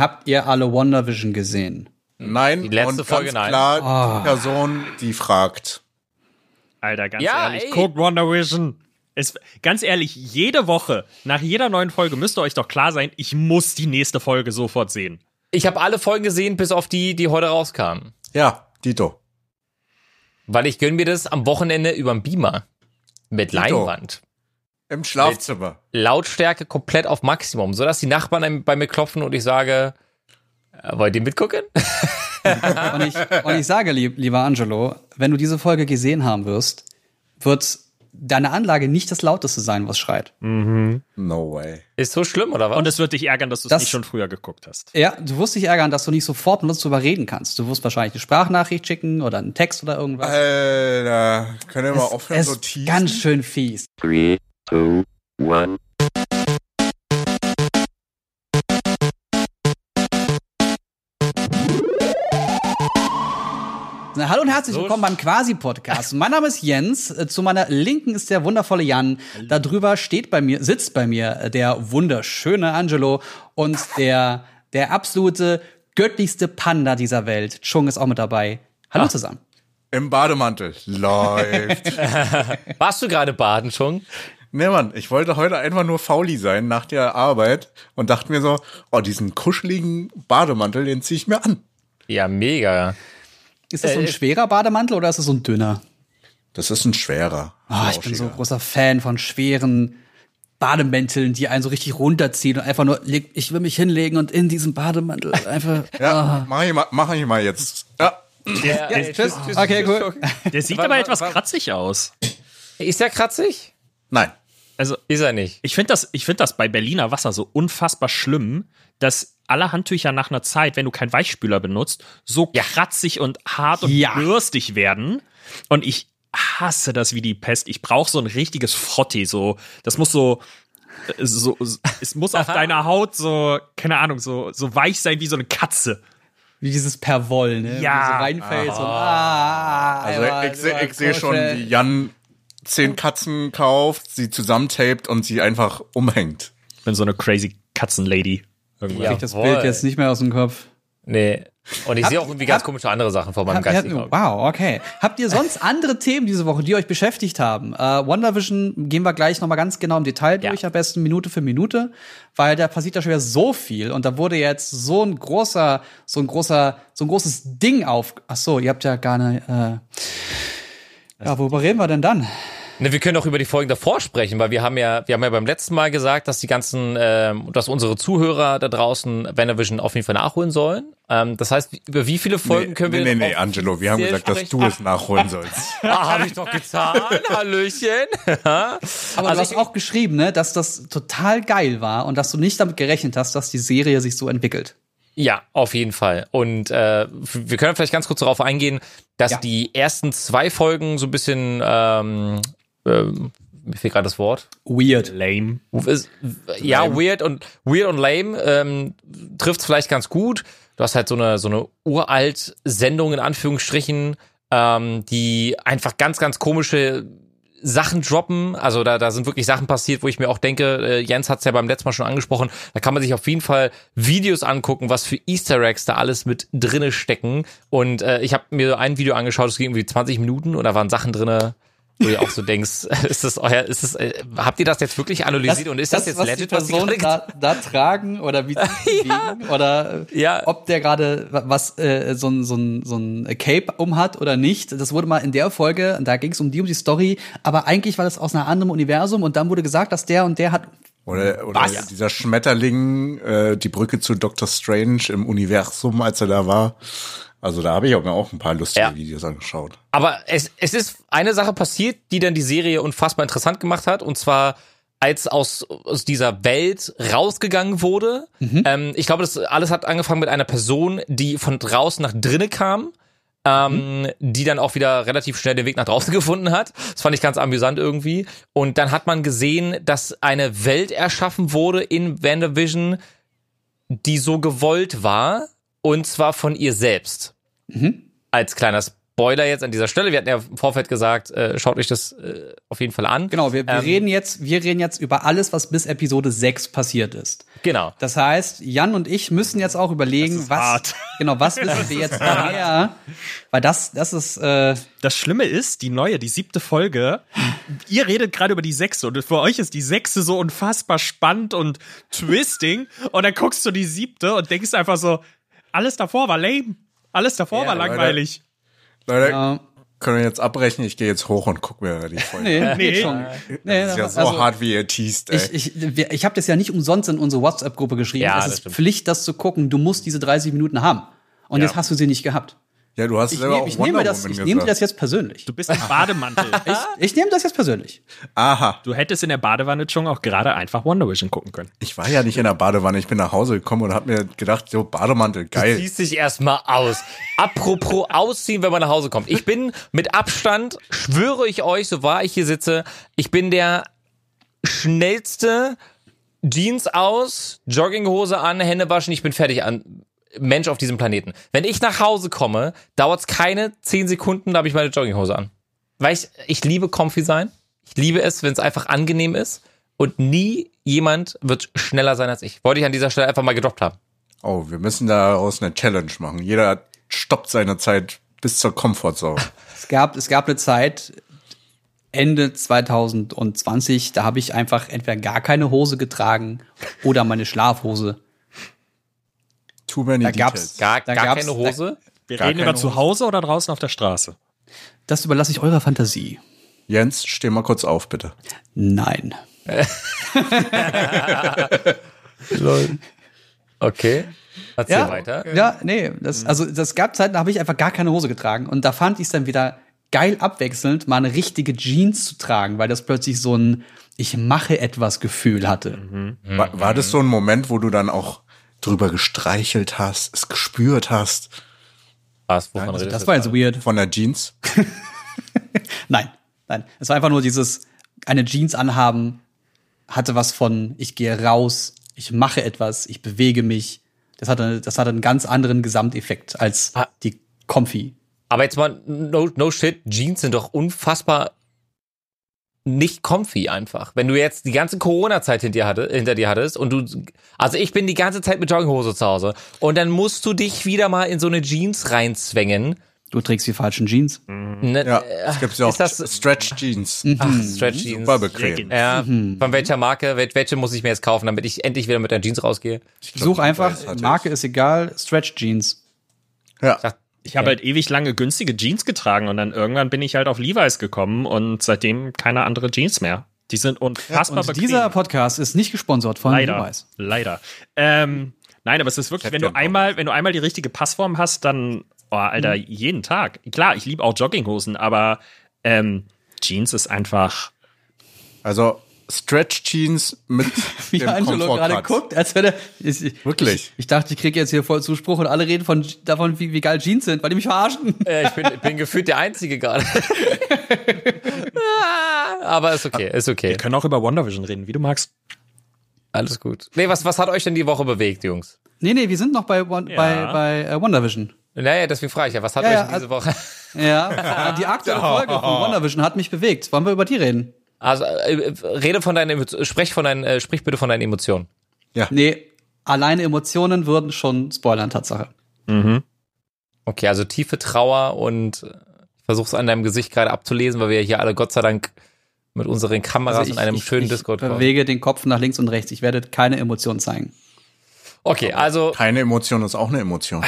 Habt ihr alle WandaVision gesehen? Nein, Die letzte und Folge, ganz nein. klar Ah. die Person, die fragt. Alter, ganz Ja, ehrlich, ey. guckt WandaVision. Es, ganz ehrlich, jede Woche, nach jeder neuen Folge müsst ihr euch doch klar sein, ich muss die nächste Folge sofort sehen. Ich habe alle Folgen gesehen, bis auf die, die heute rauskamen. Ja, Dito. Weil ich gönn mir das am Wochenende überm Beamer. Mit Dito. Leinwand. Im Schlafzimmer. Lautstärke komplett auf Maximum, sodass die Nachbarn bei mir klopfen und ich sage, äh, wollt ihr mitgucken? Und ich, und ich sage, lieb, lieber Angelo, wenn du diese Folge gesehen haben wirst, wird deine Anlage nicht das lauteste sein, was schreit. No way. Ist so schlimm, oder was? Und es wird dich ärgern, dass du es Das- nicht schon früher geguckt hast. Ja, du wirst dich ärgern, dass du nicht sofort mit uns drüber reden kannst. Du wirst wahrscheinlich eine Sprachnachricht schicken oder einen Text oder irgendwas. Alter, können wir mal aufhören, es so teasen? ganz schön fies. Three, two, one. Na, hallo und herzlich willkommen beim Quasi-Podcast. Mein Name ist Jens. Äh, Zu meiner Linken ist der wundervolle Jan. Da drüber steht bei mir, sitzt bei mir äh, der wunderschöne Angelo und der, der absolute göttlichste Panda dieser Welt. Chung ist auch mit dabei. Hallo zusammen. Im Bademantel. Läuft. Warst du gerade baden schon? Nee, Mann, ich wollte heute einfach nur fauli sein nach der Arbeit und dachte mir so, oh, diesen kuscheligen Bademantel, den zieh ich mir an. Ja, mega. Ist das so ein Äh, schwerer Bademantel oder ist das so ein dünner? Das ist ein schwerer. Ah, ich bin so flauschiger. großer Fan von schweren Bademänteln, die einen so richtig runterziehen und einfach nur, leg- ich will mich hinlegen und in diesem Bademantel einfach. Ja, mach ich mal, mach ich mal jetzt. Ja. Ja, Ja, tschüss. Okay, cool. Der sieht aber wa- etwas wa- kratzig aus. Ist der kratzig? Nein. Also, Ist er nicht. ich finde das, ich finde das bei Berliner Wasser so unfassbar schlimm, dass alle Handtücher nach einer Zeit, wenn du keinen Weichspüler benutzt, so kratzig und hart und Ja. bürstig werden. Und ich hasse das wie die Pest. Ich brauche so ein richtiges Frottee, so, das muss so, äh, so, es muss auf deiner Haut so, keine Ahnung, so, so weich sein wie so eine Katze. Wie dieses Perwoll, ne? Ja. Wie so reinfällst und ah, Also einmal ich, drüber ich sehe schon, wie Jan zehn Katzen kauft, sie zusammentaped und sie einfach umhängt. Ich bin so eine crazy Katzenlady. Irgendwann. Ja. Ich das. Bild jetzt nicht mehr aus dem Kopf. Nee. Und ich Hab- sehe auch irgendwie ganz hab- komische andere Sachen vor meinem ihr, Auge. wow, okay. Habt ihr sonst andere Themen diese Woche, die euch beschäftigt haben? Äh, WandaVision gehen wir gleich nochmal ganz genau im Detail Ja. durch, am besten Minute für Minute, weil da passiert ja schon wieder so viel und da wurde jetzt so ein großer, so ein großer, so ein großes Ding auf. Ach so, ihr habt ja gar nicht. Äh, ja, worüber reden wir denn dann? Ne, wir können auch über die Folgen davor sprechen, weil wir haben ja, wir haben ja beim letzten Mal gesagt, dass die ganzen, ähm, dass unsere Zuhörer da draußen Vanavision auf jeden Fall nachholen sollen. Ähm, das heißt, über wie viele Folgen Nee, können wir nee, nee, nee, Angelo, wir haben gesagt, dass du es nachholen sollst. Ah, habe ich doch getan. Hallöchen. Aber du Also hast ich- auch geschrieben, ne, dass das total geil war und dass du nicht damit gerechnet hast, dass die Serie sich so entwickelt. Ja, auf jeden Fall. Und äh, wir können vielleicht ganz kurz darauf eingehen, dass Ja. die ersten zwei Folgen so ein bisschen, ähm, ähm, mir fehlt gerade das Wort. Weird. Lame. Ist, ja, weird und weird und lame ähm, trifft vielleicht ganz gut. Du hast halt so eine so eine uralt Sendung in Anführungsstrichen, ähm, die einfach ganz ganz komische Sachen droppen. Also da da sind wirklich Sachen passiert, wo ich mir auch denke, äh, Jens hat es ja beim letzten Mal schon angesprochen. Da kann man sich auf jeden Fall Videos angucken, was für Easter Eggs da alles mit drinne stecken. Und äh, ich habe mir ein Video angeschaut, das ging irgendwie 20 Minuten und da waren Sachen drinne. Wo ihr auch so denkst, ist das euer, ist das, äh, habt ihr das jetzt wirklich analysiert und ist das, jetzt was legit, die was die Personen da, da tragen oder wie sie sich bewegen oder äh, Ja. ob der gerade was äh, so ein so ein so ein Cape umhat oder nicht. Das wurde mal in der Folge, da ging es um die um die Story, aber eigentlich war das aus einem anderen Universum und dann wurde gesagt, dass der und der hat Oder, oder Was? dieser Schmetterling, äh, die Brücke zu Doctor Strange im Universum, als er da war. Also da habe ich auch mir auch ein paar lustige Ja. Videos angeschaut. Aber es, es ist eine Sache passiert, die dann die Serie unfassbar interessant gemacht hat. Und zwar, als aus, aus dieser Welt rausgegangen wurde. Ähm, ich glaube, das alles hat angefangen mit einer Person, die von draußen nach drinnen kam. Ähm, die dann auch wieder relativ schnell den Weg nach draußen gefunden hat. Das fand ich ganz amüsant irgendwie. Und dann hat man gesehen, dass eine Welt erschaffen wurde in WandaVision, die so gewollt war. Und zwar von ihr selbst. als kleiner Spoiler jetzt an dieser Stelle. Wir hatten ja im Vorfeld gesagt, äh, schaut euch das äh, auf jeden Fall an. Genau, wir, wir Ähm, reden jetzt, wir reden jetzt über alles, was bis Episode 6 passiert ist. Genau. Das heißt, Jan und ich müssen jetzt auch überlegen, was, hart. genau, was wissen wir jetzt mehr? Weil das, das ist, äh, Das Schlimme ist, die neue, die siebte Folge, ihr redet gerade über die sechste und für euch ist die sechste so unfassbar spannend und twisting und dann guckst du die siebte und denkst einfach so, alles davor war lame. Alles davor Ja, war langweilig. Leute, äh, können wir jetzt abbrechen? Ich gehe jetzt hoch und guck mir die Folge nee, an. nee, Nee. schon. Nee, Das ist ja so also, hart, wie ihr teast, ey. Ich, ich, ich habe das ja nicht umsonst in unsere WhatsApp-Gruppe geschrieben. Ja, es ist stimmt. Pflicht, das zu gucken. Du musst diese 30 Minuten haben. Und Ja. jetzt hast du sie nicht gehabt. Ja, du hast Ich, selber nehm, auch ich nehme Wonder das, Woman ich nehme das gesagt. jetzt persönlich. Du bist im Bademantel. Ich, ich nehme das jetzt persönlich. Aha. Du hättest in der Badewanne schon auch gerade einfach Wonder Vision gucken können. Ich war ja nicht in der Badewanne. Ich bin nach Hause gekommen und hab mir gedacht, so Bademantel, geil. Ziehst dich erstmal aus. Apropos ausziehen, wenn man nach Hause kommt. Ich bin mit Abstand, schwöre ich euch, so wahr ich hier sitze, ich bin der schnellste Jeans aus, Jogginghose an, Hände waschen, ich bin fertig an. Mensch auf diesem Planeten. Wenn ich nach Hause komme, dauert es keine 10 Sekunden, da habe ich meine Jogginghose an. Weil ich, ich liebe comfy sein. Ich liebe es, wenn es einfach angenehm ist. Und nie jemand wird schneller sein als ich. Wollte ich an dieser Stelle einfach mal gedroppt haben. Oh, wir müssen daraus eine Challenge machen. Jeder stoppt seine Zeit bis zur Comfortzone. Es gab, es gab eine Zeit, Ende 2020, da habe ich einfach entweder gar keine Hose getragen oder meine Schlafhose. Too many Da gab's- details. Gar, Da gar gab's- keine Hose. Wir Gar reden über zu Hause oder draußen auf der Straße. Das überlasse ich eurer Fantasie. Jens, steh mal kurz auf, bitte. Nein. Okay. Erzähl weiter. Ja, nee, das, also das gab Zeiten, da habe ich einfach gar keine Hose getragen und da fand ich es dann wieder geil abwechselnd, mal eine richtige Jeans zu tragen, weil das plötzlich so ein ich mache etwas Gefühl hatte. War, war das so ein Moment, wo du dann auch drüber gestreichelt hast, es gespürt hast Was, wovon Also redest das war jetzt weird. von der Jeans? Nein, nein. Es war einfach nur dieses eine Jeans anhaben hatte was von ich gehe raus, ich mache etwas, ich bewege mich. Das hatte das hatte einen ganz anderen Gesamteffekt als Ah. die Comfy. Aber jetzt mal, no, no shit, Jeans sind doch unfassbar nicht comfy einfach. Wenn du jetzt die ganze Corona-Zeit hinter hatte, hinter dir hattest und du, also ich bin die ganze Zeit mit Jogginghose zu Hause und dann musst du dich wieder mal in so eine Jeans reinzwängen. Du trägst die falschen Jeans. Ne, Ja, äh, es gibt ja auch ist das- Stretch Jeans. Ach, Stretch Jeans. Super bequem. Ja, von welcher Marke, wel- welche muss ich mir jetzt kaufen, damit ich endlich wieder mit der Jeans rausgehe? Such einfach, hatte Marke ist egal, Stretch Jeans. Ja. Ich habe halt ewig lange günstige Jeans getragen und dann irgendwann bin ich halt auf Levi's gekommen und seitdem keine andere Jeans mehr. Die sind unfassbar Und bequem. dieser Podcast ist nicht gesponsert von leider, Levi's. leider. Ähm, nein, aber es ist wirklich, wenn du einmal, wenn du einmal die richtige Passform hast, dann, oh, Alter, Mhm. jeden Tag. Klar, ich liebe auch Jogginghosen, aber ähm, Jeans ist einfach. Also Stretch Jeans mit Wie dem Angelo gerade guckt, als wenn er. Ich, ich, Wirklich? Ich, ich dachte, ich kriege jetzt hier voll Zuspruch und alle reden von, davon, wie, wie geil Jeans sind, weil die mich verarschen. Äh, ich bin, bin gefühlt der Einzige gerade. Aber ist okay, ist okay. Wir können auch über WandaVision reden, wie du magst. Alles gut. Nee, was, was hat euch denn die Woche bewegt, Jungs? Nee, nee, wir sind noch bei, One, Ja. bei, bei äh, WandaVision. Naja, deswegen frage ich ja, was hat Ja, euch ja, denn diese Woche? Ja, die aktuelle Folge von WandaVision hat mich bewegt. Wollen wir über die reden? Also, äh, rede von deinen, sprech von deinen, äh, sprich bitte von deinen Emotionen. Nee, alleine Emotionen würden schon spoilern, Tatsache. Okay, also tiefe Trauer und äh, ich versuche es an deinem Gesicht gerade abzulesen, weil wir hier alle Gott sei Dank mit unseren Kameras Also in einem ich, schönen ich Discord kommen. bewege den Kopf nach links und rechts. Ich werde keine Emotionen zeigen. Okay, also Keine Emotion ist auch eine Emotion.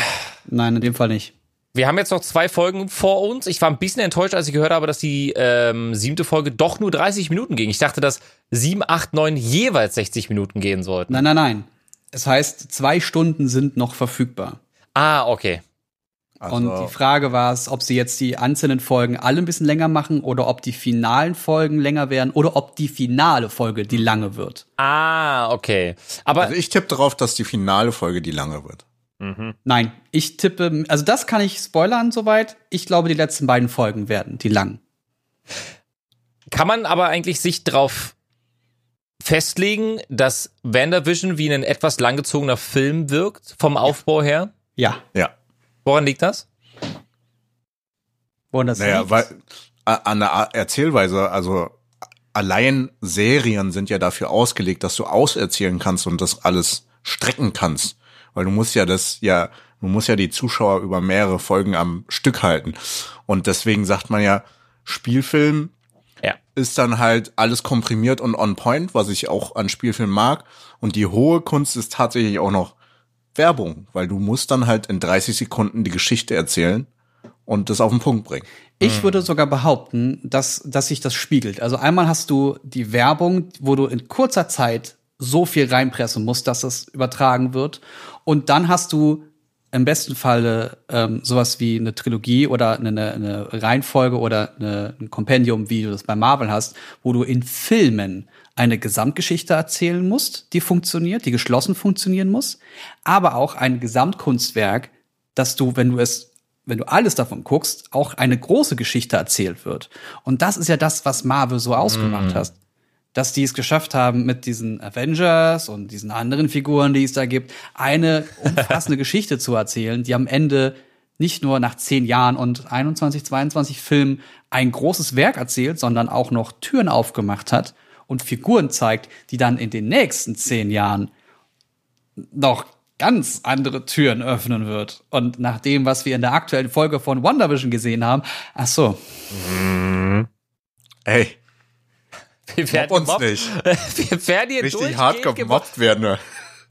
Nein, in dem Fall nicht. Wir haben jetzt noch zwei Folgen vor uns. Ich war ein bisschen enttäuscht, als ich gehört habe, dass die ähm, siebte Folge doch nur 30 Minuten ging. Ich dachte, dass sieben, acht, neun jeweils 60 Minuten gehen sollten. Nein, nein, nein. Es heißt, zwei Stunden sind noch verfügbar. Ah, okay. Also, Und die Frage war es, ob sie jetzt die einzelnen Folgen alle ein bisschen länger machen oder ob die finalen Folgen länger werden oder ob die finale Folge die lange wird. Ah, okay. Aber also ich tippe darauf, dass die finale Folge die lange wird. Nein, ich tippe, also das kann ich spoilern soweit. Ich glaube, die letzten beiden Folgen werden die lang. kann man aber eigentlich sich drauf festlegen, dass WandaVision wie ein etwas langgezogener Film wirkt, vom Aufbau her? Ja. Ja. Woran liegt das? Woran das Naja, liegt? weil an der Erzählweise, also allein Serien sind ja dafür ausgelegt, dass du auserzählen kannst und das alles strecken kannst. Weil du musst ja das ja, du musst ja die Zuschauer über mehrere Folgen am Stück halten. Und deswegen sagt man ja, Spielfilm Ja. ist dann halt alles komprimiert und on point, was ich auch an Spielfilmen mag. Und die hohe Kunst ist tatsächlich auch noch Werbung, weil du musst dann halt in 30 Sekunden die Geschichte erzählen und das auf den Punkt bringen. Ich würde sogar behaupten, dass, dass sich das spiegelt. Also einmal hast du die Werbung, wo du in kurzer Zeit so viel reinpressen musst, dass es übertragen wird. Und dann hast du im besten Falle ähm, sowas wie eine Trilogie oder eine, eine Reihenfolge oder eine, ein Kompendium, wie du das bei Marvel hast, wo du in Filmen eine Gesamtgeschichte erzählen musst, die funktioniert, die geschlossen funktionieren muss, aber auch ein Gesamtkunstwerk, dass du, wenn du es wenn du alles davon guckst, auch eine große Geschichte erzählt wird. Und das ist ja das, was Marvel so ausgemacht hat. Dass die es geschafft haben, mit diesen Avengers und diesen anderen Figuren, die es da gibt, eine umfassende Geschichte zu erzählen, die am Ende nicht nur nach zehn Jahren und 21, 22 Filmen ein großes Werk erzählt, sondern auch noch Türen aufgemacht hat und Figuren zeigt, die dann in den nächsten zehn Jahren noch ganz andere Türen öffnen wird. Und nach dem, was wir in der aktuellen Folge von WandaVision gesehen haben, ach so, Ey, Wir werden uns gemobbt. nicht. Wir werden hier Richtig hart gemobbt werden. ne?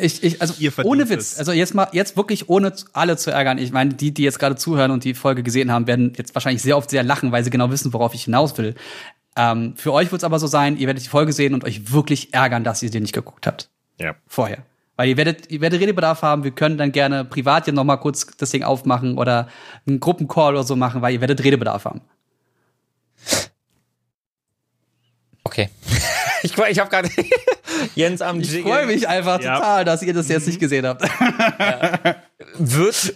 ich, ich also ohne Witz, also jetzt mal, jetzt wirklich ohne alle zu ärgern. Ich meine, die, die jetzt gerade zuhören und die Folge gesehen haben, werden jetzt wahrscheinlich sehr oft sehr lachen, weil sie genau wissen, worauf ich hinaus will. Ähm, für euch wird es aber so sein, ihr werdet die Folge sehen und euch wirklich ärgern, dass ihr die nicht geguckt habt. Ja. vorher. Weil ihr werdet, ihr werdet Redebedarf haben, wir können dann gerne privat hier noch mal kurz das Ding aufmachen oder einen Gruppencall oder so machen, weil ihr werdet Redebedarf haben. Okay. ich ich habe gerade Jens am Ich Jiggeln. freue mich einfach Ja. total, dass ihr das jetzt nicht gesehen habt. wird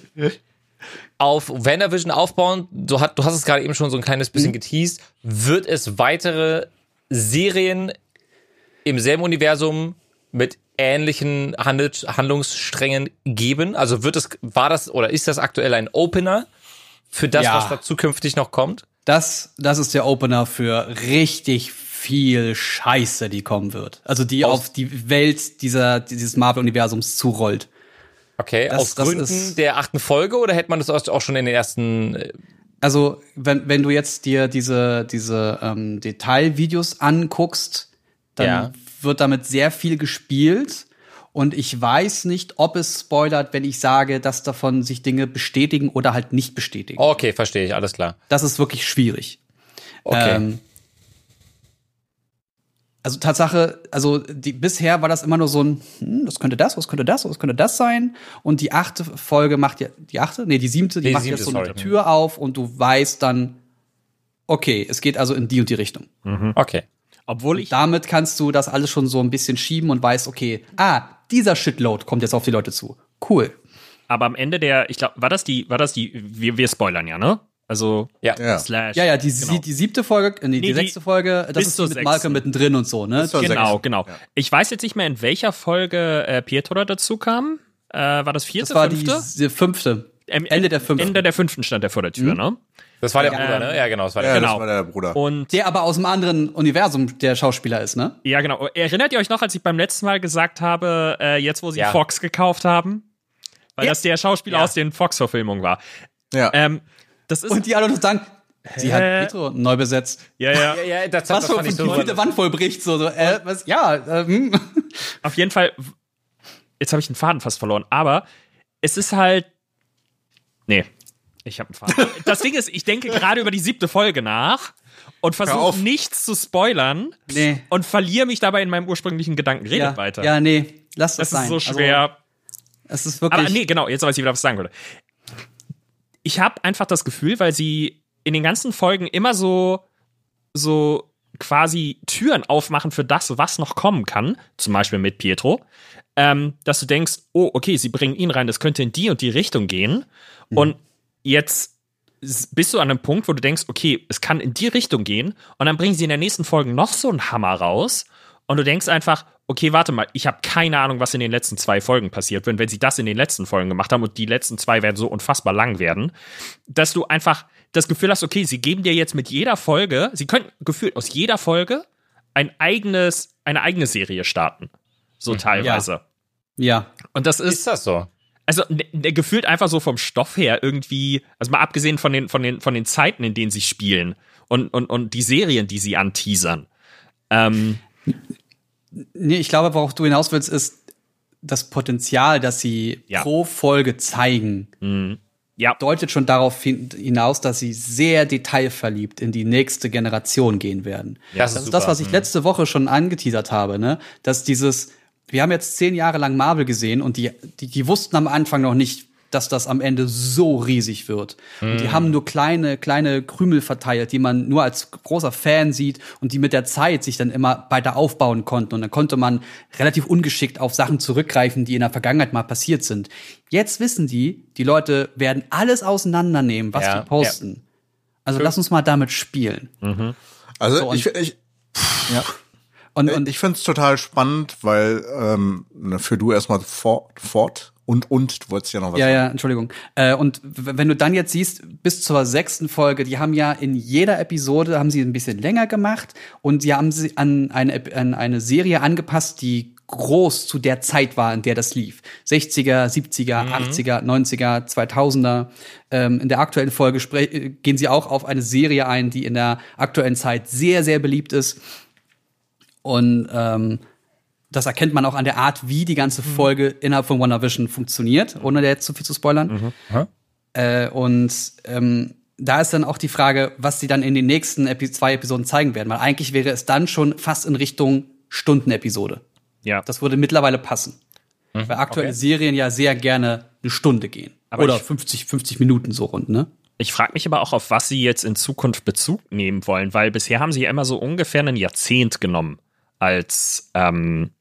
auf WandaVision aufbauen, du, hat, du hast es gerade eben schon so ein kleines Mhm. bisschen geteased, wird es weitere Serien im selben Universum mit ähnlichen Handel, Handlungssträngen geben? Also wird es, war das oder ist das aktuell ein Opener für das, Ja. was da zukünftig noch kommt? Das, das ist der Opener für richtig viel Scheiße, die kommen wird. Also die Aus- auf die Welt dieser, dieses Marvel-Universums zurollt. Okay, Das- aus das Gründen der achten Folge oder hätte man das auch schon in den ersten äh, Also, wenn, wenn du jetzt dir diese, diese ähm, Detailvideos anguckst, dann Ja. wird damit sehr viel gespielt. Und ich weiß nicht, ob es spoilert, wenn ich sage, dass davon sich Dinge bestätigen oder halt nicht bestätigen. Okay, verstehe ich, alles klar. Das ist wirklich schwierig. Okay. Ähm, also Tatsache, also die, bisher war das immer nur so ein, hm, das könnte das, was könnte das, was könnte das sein. Und die achte Folge macht ja, die achte, nee, die siebte, die die macht siebte, jetzt so sorry. eine Tür auf und du weißt dann, okay, es geht also in die und die Richtung. okay. Obwohl ich Damit kannst du das alles schon so ein bisschen schieben und weißt, okay, ah, dieser Shitload kommt jetzt auf die Leute zu. Cool. aber am Ende der, ich glaube, war das die, war das die, wir, wir spoilern ja, ne? Also Ja. Ja. slash. Ja, ja, die, genau. die siebte Folge, äh, nee, die, Nee, die- sechste Folge, das ist mit sechsten. Malcolm mittendrin und so, ne? Genau, genau. Ich weiß jetzt nicht mehr, in welcher Folge äh, Pietro dazu kam. Äh, war das vierte, Das war die, fünfte? die fünfte. Ähm, Ende der fünften. Ende der fünften stand er vor der Tür, ne? Das war der Ja. Bruder, ne? Ja, genau, das war Ja, der Genau. das war der Bruder. Und Der aber aus einem anderen Universum der Schauspieler ist, ne? ja, genau. Erinnert ihr euch noch, als ich beim letzten Mal gesagt habe, äh, jetzt wo sie Ja. Fox gekauft haben? Weil Ja. das der Schauspieler Ja. aus den Fox-Verfilmungen war. Ja. Ähm, das ist. Und die alle noch sagen, sie hat? Petro neu besetzt. ja, ja. Ja, ja, das, Was das für die so. vierte Wand vollbricht, so, so äh, was, ja, äh, hm. Auf jeden Fall, jetzt habe ich den Faden fast verloren, aber es ist halt. Nee, ich habe einen Faden. das Ding ist, ich denke gerade über die siebte Folge nach und versuche nichts zu spoilern Nee. und verliere mich dabei in meinem ursprünglichen Gedanken. Redet ja, weiter. ja, nee, lass das, das ist sein. so schwer. Also, es ist wirklich, aber nee, genau, jetzt weiß ich wieder, was ich sagen würde. Ich habe einfach das Gefühl, weil sie in den ganzen Folgen immer so, so quasi Türen aufmachen für das, was noch kommen kann, zum Beispiel mit Pietro, ähm, dass du denkst, oh, okay, sie bringen ihn rein, das könnte in die und die Richtung gehen. Und jetzt bist du an einem Punkt, wo du denkst, okay, es kann in die Richtung gehen. Und dann bringen sie in der nächsten Folge noch so einen Hammer raus und du denkst einfach, okay, warte mal, ich habe keine Ahnung, was in den letzten zwei Folgen passiert wird, wenn sie das in den letzten Folgen gemacht haben und die letzten zwei werden so unfassbar lang werden, dass du einfach das Gefühl hast, okay, sie geben dir jetzt mit jeder Folge, sie können gefühlt aus jeder Folge ein eigenes, eine eigene Serie starten. So teilweise. Ja. Und das ist, Ist das so? also ne, ne, gefühlt einfach so vom Stoff her irgendwie, also mal abgesehen von den, von den, von den Zeiten, in denen sie spielen und, und, und die Serien, die sie anteasern. Ähm, Nee, ich glaube, worauf du hinaus willst, ist das Potenzial, das sie Ja. pro Folge zeigen, ja, deutet schon darauf hin- hinaus, dass sie sehr detailverliebt in die nächste Generation gehen werden. Das das ist ist das, super. was ich letzte Woche schon angeteasert habe, ne? Dass dieses, wir haben jetzt zehn Jahre lang Marvel gesehen und die, die, die wussten am Anfang noch nicht, dass das am Ende so riesig wird. Und die haben nur kleine, kleine Krümel verteilt, die man nur als großer Fan sieht und die mit der Zeit sich dann immer weiter aufbauen konnten. Und dann konnte man relativ ungeschickt auf Sachen zurückgreifen, die in der Vergangenheit mal passiert sind. Jetzt wissen die, die Leute werden alles auseinandernehmen, was Ja, die posten. Also lass uns mal damit spielen. Also So, und- ich, ich, ja. Und, Und und ich finde es total spannend, weil ähm, ne, für du erstmal fort, fort und und du wolltest ja noch was Ja, sagen. ja, Entschuldigung. Äh, und wenn du dann jetzt siehst, bis zur sechsten Folge, die haben ja in jeder Episode haben sie ein bisschen länger gemacht und sie haben sie an eine, an eine Serie angepasst, die groß zu der Zeit war, in der das lief. 60er, 70er, 80er, 90er, 2000er. Ähm, in der aktuellen Folge äh, gehen sie auch auf eine Serie ein, die in der aktuellen Zeit sehr, sehr beliebt ist. Und ähm, das erkennt man auch an der Art, wie die ganze Folge innerhalb von WandaVision funktioniert, ohne da jetzt zu viel zu spoilern. Äh, und ähm, da ist dann auch die Frage, was sie dann in den nächsten Epi zwei Episoden zeigen werden, weil eigentlich wäre es dann schon fast in Richtung Stundenepisode. ja. Das würde mittlerweile passen. Weil aktuelle Serien ja sehr gerne eine Stunde gehen. Aber Oder ich- 50, 50 Minuten so rund, ne? Ich frage mich aber auch, auf was sie jetzt in Zukunft Bezug nehmen wollen, weil bisher haben sie ja immer so ungefähr ein Jahrzehnt genommen als, ähm,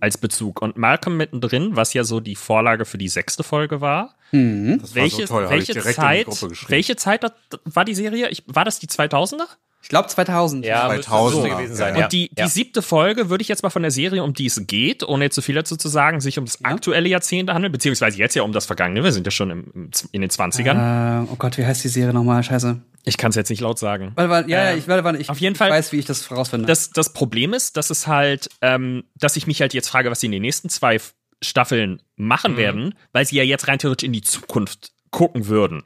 als Bezug. Und Malcolm mittendrin, was ja so die Vorlage für die sechste Folge war, Das war welche, so toll, habe ich welche direkt in die Zeit, Gruppe geschrieben. welche Zeit war die Serie? Ich, war das die 2000er? Ich glaube 2000. Ja, 2000er, müsste so gewesen sein. ja. Und die, die ja. siebte Folge würde ich jetzt mal von der Serie, um die es geht, ohne jetzt zu viel dazu zu sagen, sich um das aktuelle Jahrzehnt handeln, beziehungsweise jetzt ja um das vergangene. Wir sind ja schon im, im, in den 20ern. Äh, oh Gott, wie heißt die Serie nochmal? Scheiße. Ich kann es jetzt nicht laut sagen. Weil, weil, ja, ja, ich, weil, weil, ich, auf jeden ich Fall- weiß, wie ich das herausfinde. Das, das Problem ist, dass es halt, ähm, dass ich mich halt jetzt frage, was sie in den nächsten zwei Staffeln machen werden, weil sie ja jetzt rein theoretisch in die Zukunft gucken würden.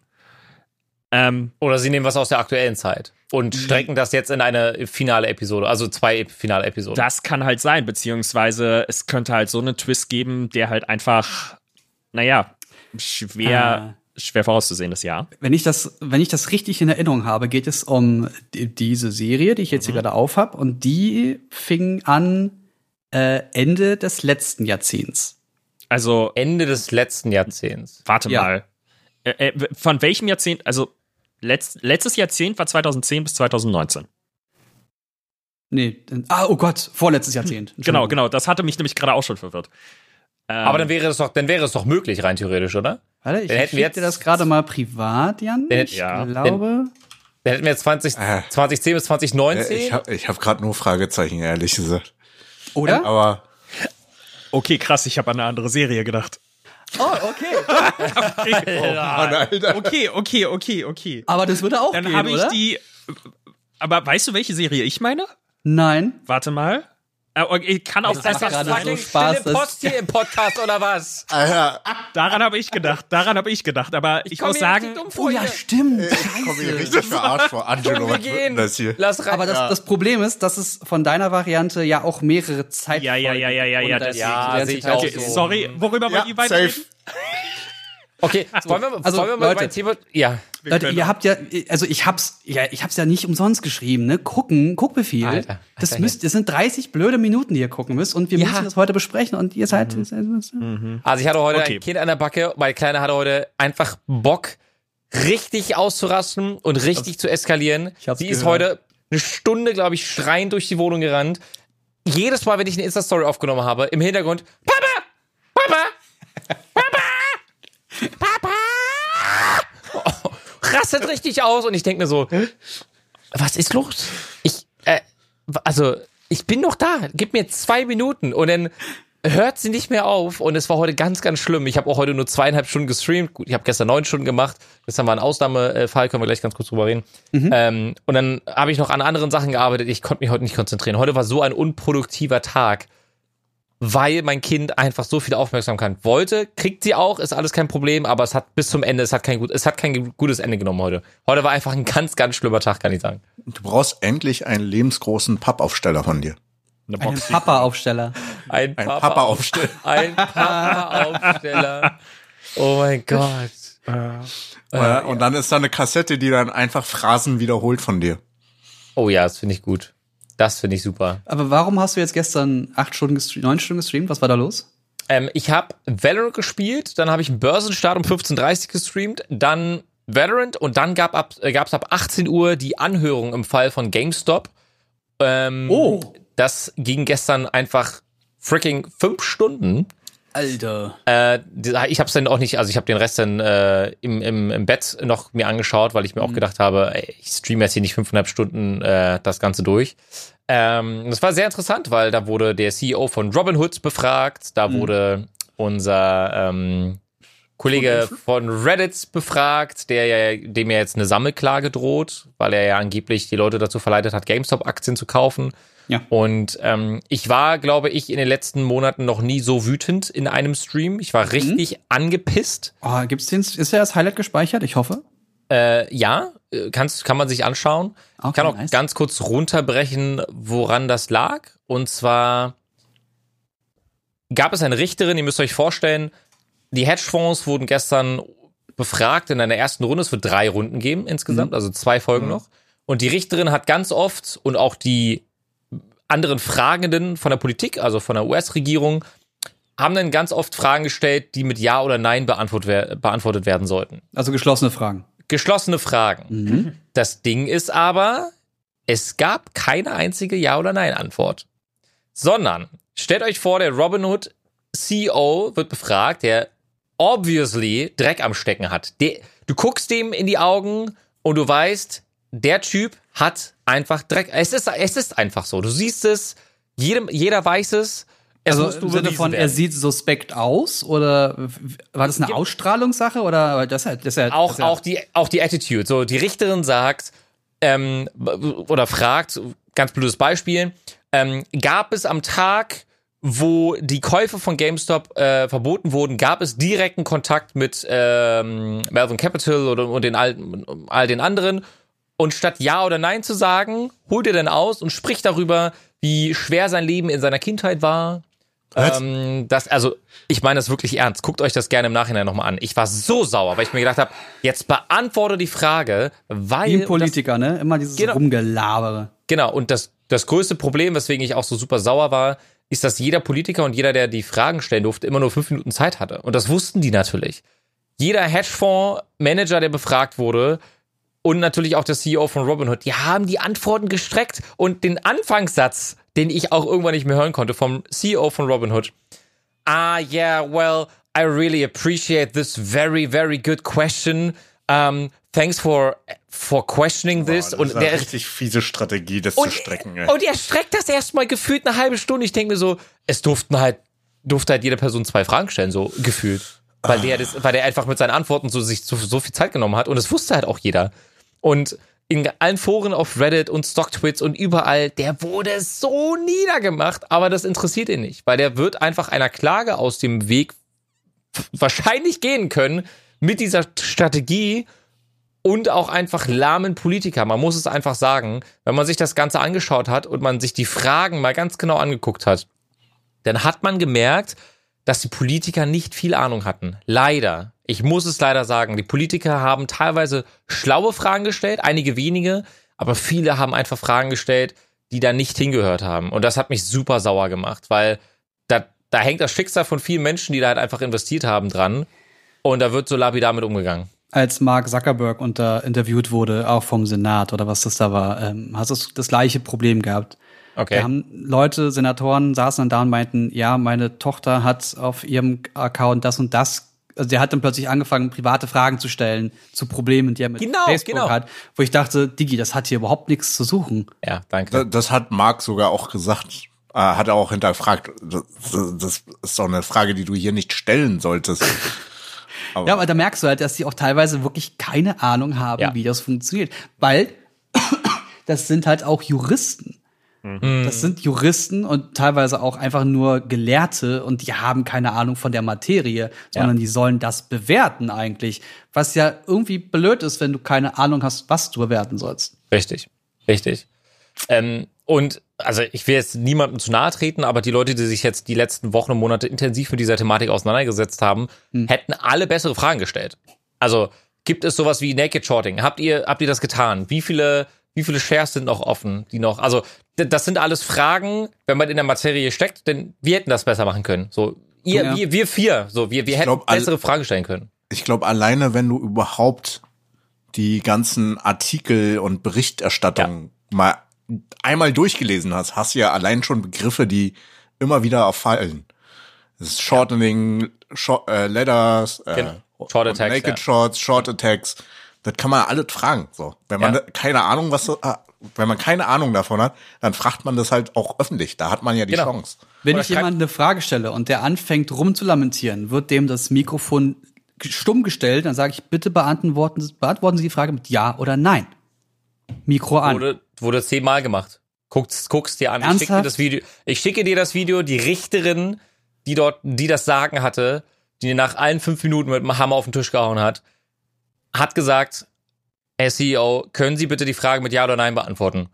Ähm, Oder sie nehmen was aus der aktuellen Zeit und strecken das jetzt in eine finale Episode, also zwei finale Episoden. das kann halt sein, beziehungsweise es könnte halt so einen Twist geben, der halt einfach, naja, schwer, schwer vorauszusehen ist, ja. wenn ich das, wenn ich das richtig in Erinnerung habe, geht es um die, diese Serie, die ich jetzt hier gerade aufhab, und die fing an äh, Ende des letzten Jahrzehnts. Also, Ende des letzten Jahrzehnts. warte Ja. mal. Äh, äh, von welchem Jahrzehnt, also letzt, letztes Jahrzehnt war 2010 bis 2019. Nee, dann- ah, oh Gott, vorletztes Jahrzehnt. Genau, genau, das hatte mich nämlich gerade auch schon verwirrt. Ähm, Aber dann wäre es doch, dann wäre es doch möglich, rein theoretisch, oder? Warte, ich Dann hätten wir schick dir jetzt- das gerade mal privat, Jan. Dann- Ich ja. glaube. Dann hätten wir jetzt 20, Äh. 2010 bis Äh, 2019. Ich habe ich hab gerade nur Fragezeichen, ehrlich gesagt. Oder? Aber Okay, krass, ich habe an eine andere Serie gedacht. Oh, okay. Mann, Alter. Okay, okay, okay, okay. Aber das würde auch Dann gehen, habe ich oder? die. Aber weißt du, welche Serie ich meine? Nein. Warte mal. Äh, okay, kann auch Das gerade fucking so Spaß, stille Post hier im Podcast oder was? Alter, Daran habe ich gedacht. Daran habe ich gedacht. Aber ich, komm muss sagen, dumm Oh ja, stimmt. ich komme hier richtig verarscht vor. Angelo, wir gehen. das hier? Lass rein. Aber das, das Problem ist, dass es von deiner Variante ja auch mehrere Zeit Ja, ja, ja, ja, ja, ja, das- Ja, sehe ich auch okay, so. sorry, worüber wollen die beiden safe. reden? Okay, wollen wir, Also, wollen wir mal Leute. bei Thema, ja. Leute, ihr habt ja, also ich hab's, ja, ich hab's ja nicht umsonst geschrieben, ne? Gucken, Guckbefehl. Alter, das müsst, das sind 30 blöde Minuten, die ihr gucken müsst und wir Ja. müssen das heute besprechen und ihr seid, Also ich hatte heute Okay. ein Kind an der Backe, mein Kleiner hatte heute einfach Bock, richtig auszurasten und richtig zu eskalieren. Ich hab's Sie ist gehört. heute eine Stunde, glaube ich, schreiend durch die Wohnung gerannt. Jedes Mal, wenn ich eine Insta-Story aufgenommen habe, im Hintergrund, Papa! Papa! Papa! Papa! Oh, rastet richtig aus und ich denke mir so, was ist los? Ich, äh, also, ich bin noch da. Gib mir zwei Minuten und dann hört sie nicht mehr auf und es war heute ganz, ganz schlimm. Ich habe auch heute nur zweieinhalb Stunden gestreamt. Gut, ich habe gestern neun Stunden gemacht. Gestern war ein Ausnahmefall, können wir gleich ganz kurz drüber reden. Ähm, und dann habe ich noch an anderen Sachen gearbeitet. Ich konnte mich heute nicht konzentrieren. Heute war so ein unproduktiver Tag, weil mein Kind einfach so viel Aufmerksamkeit wollte. Kriegt sie auch, ist alles kein Problem, aber es hat bis zum Ende, es hat kein, gut, es hat kein gutes Ende genommen heute. Heute war einfach ein ganz, ganz schlimmer Tag, kann ich sagen. Du brauchst endlich einen lebensgroßen Pappaufsteller von dir. Eine Einen Box. Papa-Aufsteller. Ein, Ein Papa- Pappa-Aufsteller. Ein Papa-Aufsteller. Oh mein Gott. Ja, und dann ist da eine Kassette, die dann einfach Phrasen wiederholt von dir. Oh ja, das finde ich gut. Das finde ich super. Aber warum hast du jetzt gestern acht Stunden gestreamt, neun Stunden gestreamt? Was war da los? Ähm, ich habe Valorant gespielt, dann habe ich einen Börsenstart um 15.30 Uhr gestreamt, dann Valorant und dann gab ab, äh, gab's ab 18 Uhr die Anhörung im Fall von GameStop. Ähm, Oh. Das ging gestern einfach freaking fünf Stunden. Alter. Äh, die- ich habe es dann auch nicht, also ich habe den Rest dann äh, im, im, im Bett noch mir angeschaut, weil ich mir auch gedacht habe, ey, ich streame jetzt hier nicht fünfeinhalb Stunden äh, das Ganze durch. Ähm, das war sehr interessant, weil da wurde der CEO von Robinhood befragt, da wurde unser ähm, Kollege von Reddit befragt, der ja, dem ja jetzt eine Sammelklage droht, weil er ja angeblich die Leute dazu verleitet hat, GameStop-Aktien zu kaufen. Ja. Und ähm, ich war, glaube ich, in den letzten Monaten noch nie so wütend in einem Stream. Ich war richtig angepisst. Oh, gibt's den, ist ja das Highlight gespeichert? Ich hoffe. Äh, ja, äh, kannst, kann man sich anschauen. Okay, ich kann auch nice. ganz kurz runterbrechen, woran das lag. Und zwar gab es eine Richterin, ihr müsst euch vorstellen, die Hedgefonds wurden gestern befragt in einer ersten Runde. Es wird drei Runden geben insgesamt, also zwei Folgen noch. Und die Richterin hat ganz oft und auch die anderen Fragenden von der Politik, also von der US-Regierung, haben dann ganz oft Fragen gestellt, die mit Ja oder Nein beantwortet, beantwortet werden sollten Also geschlossene Fragen. geschlossene Fragen. Das Ding ist aber, es gab keine einzige Ja- oder Nein-Antwort. Sondern, stellt euch vor, der Robinhood CEO wird befragt, der obviously Dreck am Stecken hat. Der, du guckst dem in die Augen und du weißt, der Typ hat einfach Dreck. Es ist, es ist einfach so. Du siehst es, jedem, jeder weiß es. Es Also im Sinne von, er werden. sieht suspekt aus oder war das eine Ausstrahlungssache oder das ja, das das auch, ja, auch, die, auch die Attitude. So, die Richterin sagt ähm, oder fragt, ganz blödes Beispiel, ähm, gab es am Tag, wo die Käufe von GameStop äh, verboten wurden, gab es direkten Kontakt mit ähm, Melvin Capital oder und den all, all den anderen. Und statt Ja oder Nein zu sagen, holt er dann aus und spricht darüber, wie schwer sein Leben in seiner Kindheit war. Ähm, das, also, ich meine das wirklich ernst. Guckt euch das gerne im Nachhinein nochmal an. Ich war so sauer, weil ich mir gedacht habe, jetzt beantworte die Frage, weil. wie Politiker, ne? Immer dieses Genau. Rumgelabere. Das, genau, und das, das größte Problem, weswegen ich auch so super sauer war, ist, dass jeder Politiker und jeder, der die Fragen stellen durfte, immer nur fünf Minuten Zeit hatte. Und das wussten die natürlich. Jeder Hedgefonds-Manager, der befragt wurde, und natürlich auch der CEO von Robinhood, die haben die Antworten gestreckt und den Anfangssatz, den ich auch irgendwann nicht mehr hören konnte, vom CEO von Robinhood. Ah, yeah, well, I really appreciate this very, very good question. Um, thanks for, for questioning this. das und ist eine der, richtig fiese Strategie, das und, zu strecken. Ey. und er streckt das erstmal gefühlt eine halbe Stunde. Ich denke mir so, es durften halt, durfte halt jede Person zwei Fragen stellen, so gefühlt. Weil der, das, weil der einfach mit seinen Antworten so, sich so, so viel Zeit genommen hat. Und es wusste halt auch jeder. Und in allen Foren auf Reddit und Stocktwits und überall, der wurde so niedergemacht, aber das interessiert ihn nicht, weil der wird einfach einer Klage aus dem Weg wahrscheinlich gehen können mit dieser Strategie und auch einfach lahmen Politiker. Man muss es einfach sagen, wenn man sich das Ganze angeschaut hat und man sich die Fragen mal ganz genau angeguckt hat, dann hat man gemerkt, dass die Politiker nicht viel Ahnung hatten. Leider. Ich muss es leider sagen. Die Politiker haben teilweise schlaue Fragen gestellt, einige wenige, aber viele haben einfach Fragen gestellt, die da nicht hingehört haben. Und das hat mich super sauer gemacht, weil da, da hängt das Schicksal von vielen Menschen, die da halt einfach investiert haben, dran. Und da wird so lapidar mit umgegangen. Als Mark Zuckerberg unter interviewt wurde, auch vom Senat oder was das da war, ähm, hast du das gleiche Problem gehabt. Okay. Da haben Leute, Senatoren saßen dann da und meinten, ja, meine Tochter hat auf ihrem Account das und das. Also der hat dann plötzlich angefangen, private Fragen zu stellen zu Problemen, die er mit Genau, Facebook genau. hat, wo ich dachte, Digi, das hat hier überhaupt nichts zu suchen. Ja, danke. Da- Das hat Mark sogar auch gesagt. äh, hat er auch hinterfragt, das, das ist doch eine Frage, die du hier nicht stellen solltest. Ja, aber da merkst du halt, dass die auch teilweise wirklich keine Ahnung haben, Ja. wie das funktioniert. Weil das sind halt auch Juristen. Das sind Juristen und teilweise auch einfach nur Gelehrte und die haben keine Ahnung von der Materie, sondern die sollen das bewerten eigentlich. Was ja irgendwie blöd ist, wenn du keine Ahnung hast, was du bewerten sollst. Richtig, richtig. Ähm, und also ich will jetzt niemandem zu nahe treten, aber die Leute, die sich jetzt die letzten Wochen und Monate intensiv mit dieser Thematik auseinandergesetzt haben, hätten alle bessere Fragen gestellt. Also gibt es sowas wie Naked Shorting? Habt ihr habt ihr das getan? Wie viele wie viele Shares sind noch offen, die noch? Also das sind alles Fragen, wenn man in der Materie steckt, denn wir hätten das besser machen können. So ihr Ja. wir wir vier, so wir wir hätten glaub, all- bessere Fragen stellen können. Ich glaube, alleine wenn du überhaupt die ganzen Artikel und Berichterstattungen mal einmal durchgelesen hast, hast du ja allein schon Begriffe, die immer wieder auffallen. Das ist Shortening, Short, äh, Letters, äh, Genau. Short Attacks, Naked ja. Shorts, Short Attacks. Das kann man alles fragen. So, wenn man Ja. keine Ahnung, was, so- ah, wenn man keine Ahnung davon hat, dann fragt man das halt auch öffentlich. Da hat man ja die Genau. Chance. Wenn Oder ich jemand eine Frage stelle und der anfängt rumzulamentieren, wird dem das Mikrofon stumm gestellt, dann sage ich, bitte beantworten, beantworten Sie die Frage mit Ja oder Nein. Mikro an. Wurde, wurde zehnmal gemacht. Guck's, guck's dir an. Ich schicke dir Ernsthaft? das Video. Ich schicke dir das Video. Die Richterin, die dort, die das Sagen hatte, die nach allen fünf Minuten mit dem Hammer auf den Tisch gehauen hat, hat gesagt, Herr CEO, können Sie bitte die Frage mit Ja oder Nein beantworten?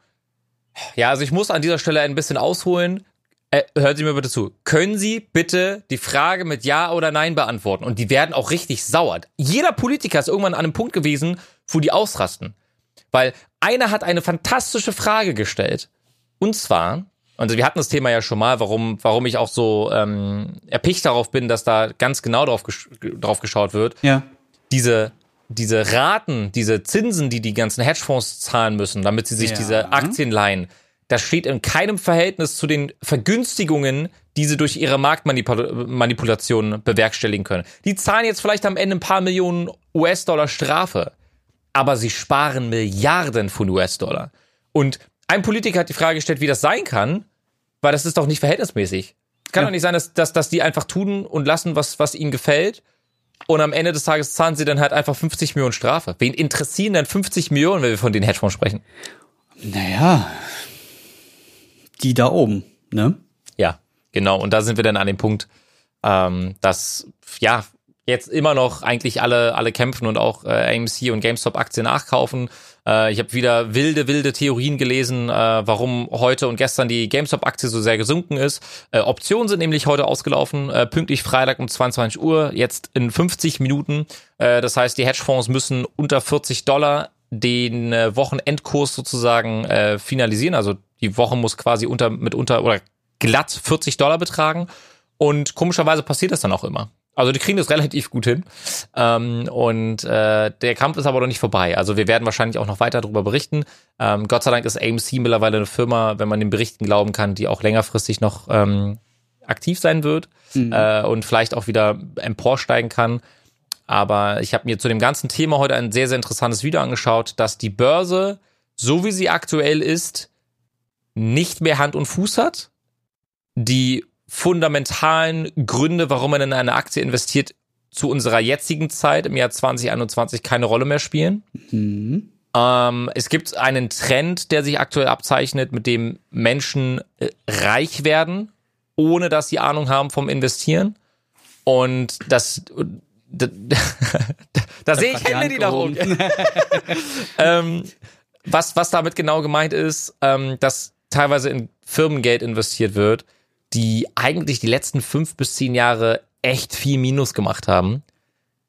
Ja, also ich muss an dieser Stelle ein bisschen ausholen. Äh, hören Sie mir bitte zu. Können Sie bitte die Frage mit Ja oder Nein beantworten? Und die werden auch richtig sauer. Jeder Politiker ist irgendwann an einem Punkt gewesen, wo die ausrasten. Weil einer hat eine fantastische Frage gestellt. Und zwar, also wir hatten das Thema ja schon mal, warum, warum ich auch so ähm, erpicht darauf bin, dass da ganz genau drauf, gesch drauf geschaut wird. Ja. Diese, diese Raten, diese Zinsen, die die ganzen Hedgefonds zahlen müssen, damit sie sich Ja. diese Aktien leihen, das steht in keinem Verhältnis zu den Vergünstigungen, die sie durch ihre Marktmanipulation bewerkstelligen können. Die zahlen jetzt vielleicht am Ende ein paar Millionen US-Dollar Strafe aber sie sparen Milliarden von US-Dollar. Und ein Politiker hat die Frage gestellt, wie das sein kann, weil das ist doch nicht verhältnismäßig. Kann Ja. doch nicht sein, dass, dass, dass die einfach tun und lassen, was, was ihnen gefällt. Und am Ende des Tages zahlen sie dann halt einfach 50 Millionen Strafe. Wen interessieren denn 50 Millionen, wenn wir von den Hedgefonds sprechen? Naja. Die da oben, ne? Ja, genau. Und da sind wir dann an dem Punkt, ähm, dass ja jetzt immer noch eigentlich alle alle kämpfen und auch äh, AMC und GameStop Aktien nachkaufen. Äh, ich habe wieder wilde wilde Theorien gelesen, äh, warum heute und gestern die GameStop Aktie so sehr gesunken ist. Äh, Optionen sind nämlich heute ausgelaufen, äh, pünktlich Freitag um 22 Uhr, jetzt in 50 Minuten. Äh, das heißt, die Hedgefonds müssen unter 40 Dollar den äh, Wochenendkurs sozusagen äh, finalisieren. Also die Woche muss quasi unter mit unter oder glatt 40 Dollar betragen. Und komischerweise passiert das dann auch immer. Also die kriegen das relativ gut hin. Ähm, und äh, der Kampf ist aber noch nicht vorbei. Also wir werden wahrscheinlich auch noch weiter darüber berichten. Ähm, Gott sei Dank ist AMC mittlerweile eine Firma, wenn man den Berichten glauben kann, die auch längerfristig noch ähm, aktiv sein wird äh, und vielleicht auch wieder emporsteigen kann. Aber ich habe mir zu dem ganzen Thema heute ein sehr, sehr interessantes Video angeschaut, dass die Börse, so wie sie aktuell ist, nicht mehr Hand und Fuß hat. Die fundamentalen Gründe, warum man in eine Aktie investiert, zu unserer jetzigen Zeit im Jahr 2021 keine Rolle mehr spielen. Mhm. Ähm, es gibt einen Trend, der sich aktuell abzeichnet, mit dem Menschen äh, reich werden, ohne dass sie Ahnung haben vom Investieren. Und das, da, da sehe ich Hände, die da rum. ähm, was, was damit genau gemeint ist, ähm, dass teilweise in Firmengeld investiert wird, die eigentlich die letzten fünf bis zehn Jahre echt viel Minus gemacht haben.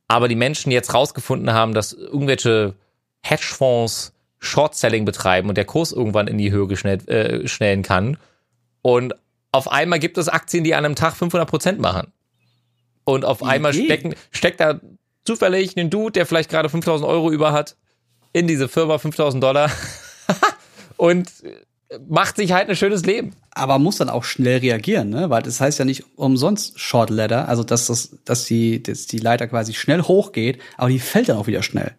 Aber die Menschen jetzt rausgefunden haben, dass irgendwelche Hedgefonds Short-Selling betreiben und der Kurs irgendwann in die Höhe geschnellt, äh, schnellen kann. Und auf einmal gibt es Aktien, die an einem Tag 500 Prozent machen. Und auf einmal stecken, steckt da zufällig ein Dude, der vielleicht gerade 5000 Euro über hat, in diese Firma 5000 Dollar und macht sich halt ein schönes Leben. Aber muss dann auch schnell reagieren, ne? Weil das heißt ja nicht umsonst Short Ladder, also dass das, dass die, dass die Leiter quasi schnell hochgeht, aber die fällt dann auch wieder schnell.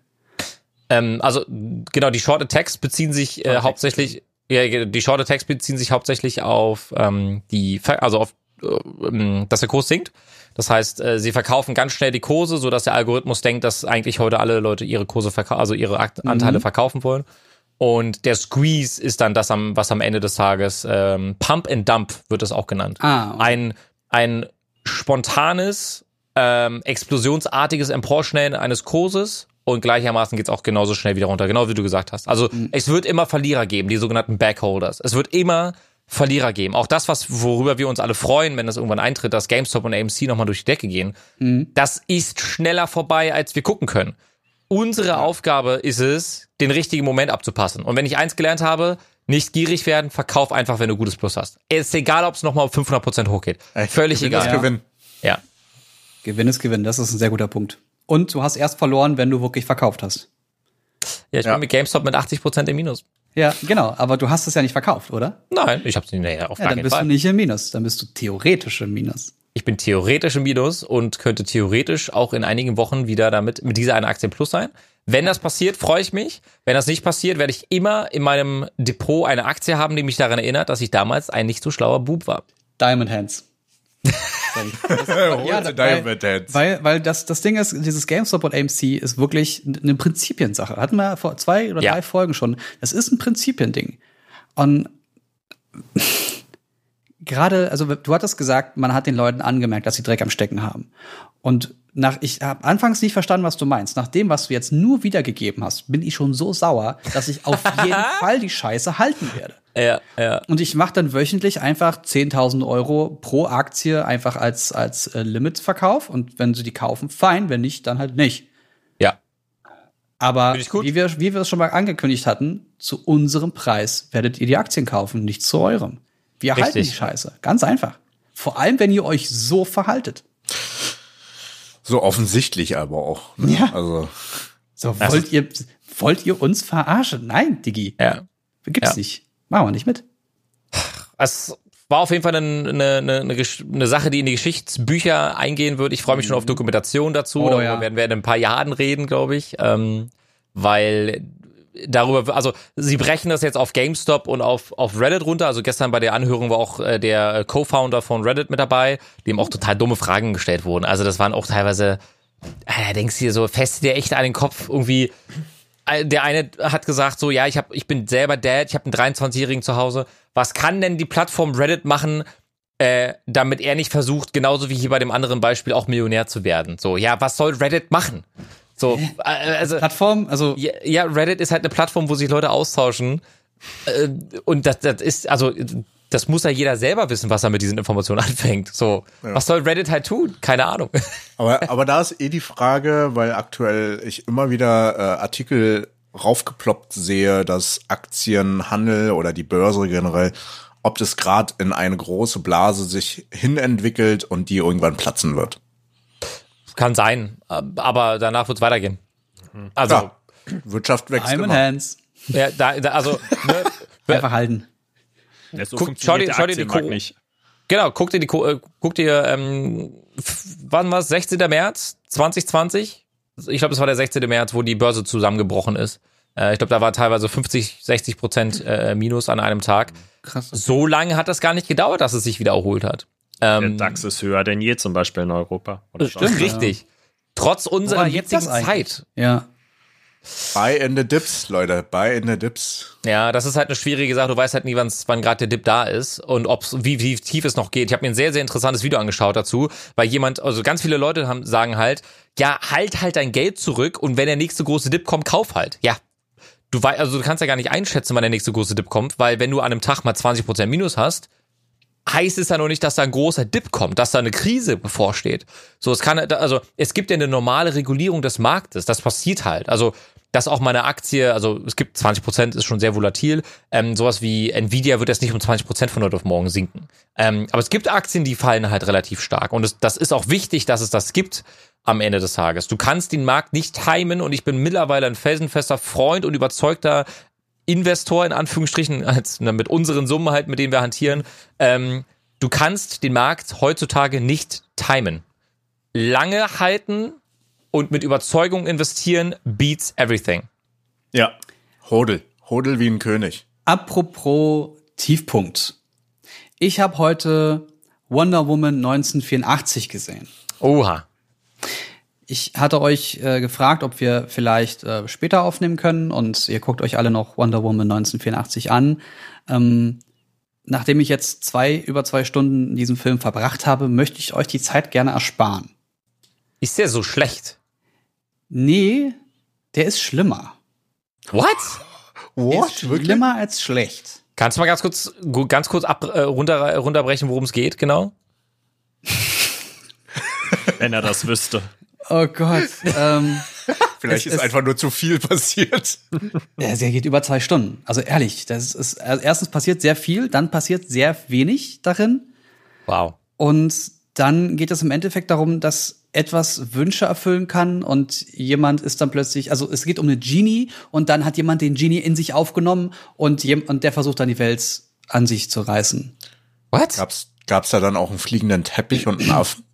Ähm, also genau, die Short Attacks beziehen sich äh, hauptsächlich Ja, die Short Attacks beziehen sich hauptsächlich auf ähm, die, also auf, äh, ähm, dass der Kurs sinkt. Das heißt, äh, sie verkaufen ganz schnell die Kurse, so dass der Algorithmus denkt, dass eigentlich heute alle Leute ihre Kurse verkaufen, also ihre Akt Anteile verkaufen wollen. Und der Squeeze ist dann das, am, was am Ende des Tages ähm, Pump and Dump wird es auch genannt. Ah, okay. Ein ein spontanes, ähm, explosionsartiges Emporschnellen eines Kurses und gleichermaßen geht's auch genauso schnell wieder runter, genau wie du gesagt hast. Also es wird immer Verlierer geben, die sogenannten Backholders. Es wird immer Verlierer geben. Auch das, was worüber wir uns alle freuen, wenn das irgendwann eintritt, dass GameStop und AMC nochmal durch die Decke gehen, das ist schneller vorbei, als wir gucken können. Unsere Aufgabe ist es, den richtigen Moment abzupassen. Und wenn ich eins gelernt habe, nicht gierig werden, verkauf einfach, wenn du gutes Plus hast. Es ist egal, ob es nochmal auf 500% hochgeht. Völlig Gewinn egal. ist Gewinn. Ja. Gewinn ist Gewinn, das ist ein sehr guter Punkt. Und du hast erst verloren, wenn du wirklich verkauft hast. Ja, ich Ja. bin mit GameStop mit 80% im Minus. Ja, genau, aber du hast es ja nicht verkauft, oder? Nein, ich hab's nicht, nee, auf Ja, gar dann keinen bist Fall. du nicht im Minus, dann bist du theoretisch im Minus. Ich bin theoretisch im Minus und könnte theoretisch auch in einigen Wochen wieder damit mit dieser eine Aktie im Plus sein. Wenn das passiert, freue ich mich. Wenn das nicht passiert, werde ich immer in meinem Depot eine Aktie haben, die mich daran erinnert, dass ich damals ein nicht so schlauer Bub war. Diamond Hands. Ja, da- Diamond Hands. Weil, weil das, das Ding ist, dieses GameStop und AMC ist wirklich eine Prinzipiensache. Hatten wir vor zwei oder Ja. drei Folgen schon. Das ist ein Prinzipiending. Und gerade, also du hattest gesagt, man hat den Leuten angemerkt, dass sie Dreck am Stecken haben. Und nach, ich habe anfangs nicht verstanden, was du meinst. Nach dem, was du jetzt nur wiedergegeben hast, bin ich schon so sauer, dass ich auf jeden Fall die Scheiße halten werde. Ja, ja. Und ich mache dann wöchentlich einfach 10.000 Euro pro Aktie einfach als, als äh, Limitverkauf. Und wenn sie die kaufen, fein. Wenn nicht, dann halt nicht. Ja. Aber wie wir, wie wir es schon mal angekündigt hatten, zu unserem Preis werdet ihr die Aktien kaufen, nicht zu eurem. Wir halten Richtig. die Scheiße. Ganz einfach. Vor allem, wenn ihr euch so verhaltet. So offensichtlich aber auch. Ne? Ja. Also, So, wollt ihr, wollt ihr uns verarschen? Nein, Digi. Ja. Gibt's Ja. nicht. Machen wir nicht mit. Es war auf jeden Fall eine, eine, eine, eine Sache, die in die Geschichtsbücher eingehen wird. Ich freue mich schon auf Dokumentation dazu. Oh, Darüber ja. werden wir in ein paar Jahren reden, glaube ich. Ähm, weil darüber, also sie brechen das jetzt auf GameStop und auf, auf Reddit runter. Also gestern bei der Anhörung war auch äh, der Co-Founder von Reddit mit dabei, dem auch total dumme Fragen gestellt wurden. Also das waren auch teilweise, da denkst du dir so, fest dir echt an den Kopf irgendwie. Äh, Der eine hat gesagt so, ja, ich hab, ich bin selber Dad, ich habe einen 23-Jährigen zu Hause. Was kann denn die Plattform Reddit machen, äh, damit er nicht versucht, genauso wie hier bei dem anderen Beispiel auch Millionär zu werden? So, ja, was soll Reddit machen? So, äh, also Plattform, also ja, ja, Reddit ist halt eine Plattform, wo sich Leute austauschen. Äh, und das, das ist, also, das muss ja jeder selber wissen, was er mit diesen Informationen anfängt. So, was soll Reddit halt tun? Keine Ahnung. aber, aber da ist eh die Frage, weil aktuell ich immer wieder äh, Artikel raufgeploppt sehe, dass Aktienhandel oder die Börse generell, ob das gerade in eine große Blase sich hinentwickelt und die irgendwann platzen wird. Kann sein, aber danach wird's weitergehen. Also, Ja, Wirtschaft wächst Diamond immer. Hands. ja, da, da, also, ne, Einfach halten. Ja, so Guck, schau dir- der schau dir die Ko- nicht. genau, guck dir die, äh, guck dir, ähm, wann war's? 16. März 2020? Ich glaube, das war der 16. März, wo die Börse zusammengebrochen ist. Äh, ich glaube, da war teilweise 50, 60 Prozent äh, Minus an einem Tag. Krass. So lange hat das gar nicht gedauert, dass es sich wieder erholt hat. Der Ähm, DAX ist höher denn je zum Beispiel in Europa. Oder Stimmt. richtig. Trotz unserer Woran jetzigen? Zeit. Ja. Buy in the dips, Leute, buy in the dips. Ja, das ist halt eine schwierige Sache. Du weißt halt nie, wann gerade der Dip da ist und ob's, wie, wie tief es noch geht. Ich habe mir ein sehr, sehr interessantes Video angeschaut dazu, weil jemand, also ganz viele Leute haben, sagen halt, ja, halt halt dein Geld zurück und wenn der nächste große Dip kommt, kauf halt. Ja. Du weißt, also du kannst ja gar nicht einschätzen, wann der nächste große Dip kommt, weil wenn du an einem Tag mal 20% Minus hast, heißt es ja noch nicht, dass da ein großer Dip kommt, dass da eine Krise bevorsteht. So, es kann, also es gibt ja eine normale Regulierung des Marktes. Das passiert halt. Also, dass auch mal eine Aktie, also es gibt 20 Prozent, ist schon sehr volatil. Ähm, sowas wie Nvidia wird jetzt nicht um 20 Prozent von heute auf morgen sinken. Ähm, aber es gibt Aktien, die fallen halt relativ stark. Und es, das ist auch wichtig, dass es das gibt am Ende des Tages. Du kannst den Markt nicht timen und ich bin mittlerweile ein felsenfester Freund und überzeugter Investor in Anführungsstrichen, als mit unseren Summen halt, mit denen wir hantieren, ähm, du kannst den Markt heutzutage nicht timen. Lange halten und mit Überzeugung investieren beats everything. Ja. Hodel. Hodel wie ein König. Apropos Tiefpunkt. Ich habe heute Wonder Woman 1984 gesehen. Oha. Ich hatte euch äh, gefragt, ob wir vielleicht äh, später aufnehmen können und ihr guckt euch alle noch Wonder Woman 1984 an. Ähm, nachdem ich jetzt zwei über zwei Stunden in diesem Film verbracht habe, möchte ich euch die Zeit gerne ersparen. Ist der so schlecht? Nee, der ist schlimmer. What? Der ist schlimmer als schlecht. Kannst du mal ganz kurz, ganz kurz ab, äh, runter, runterbrechen, worum es geht, genau? Wenn er das wüsste. Oh Gott. ähm, Vielleicht Es- ist es- einfach nur zu viel passiert. der Serie geht über zwei Stunden. Also ehrlich, das ist also erstens passiert sehr viel, dann passiert sehr wenig darin. Wow. Und dann geht es im Endeffekt darum, dass etwas Wünsche erfüllen kann und jemand ist dann plötzlich, also es geht um eine Genie und dann hat jemand den Genie in sich aufgenommen und, und der versucht dann die Welt an sich zu reißen. What? Gab's, gab's da dann auch einen fliegenden Teppich und einen Affen?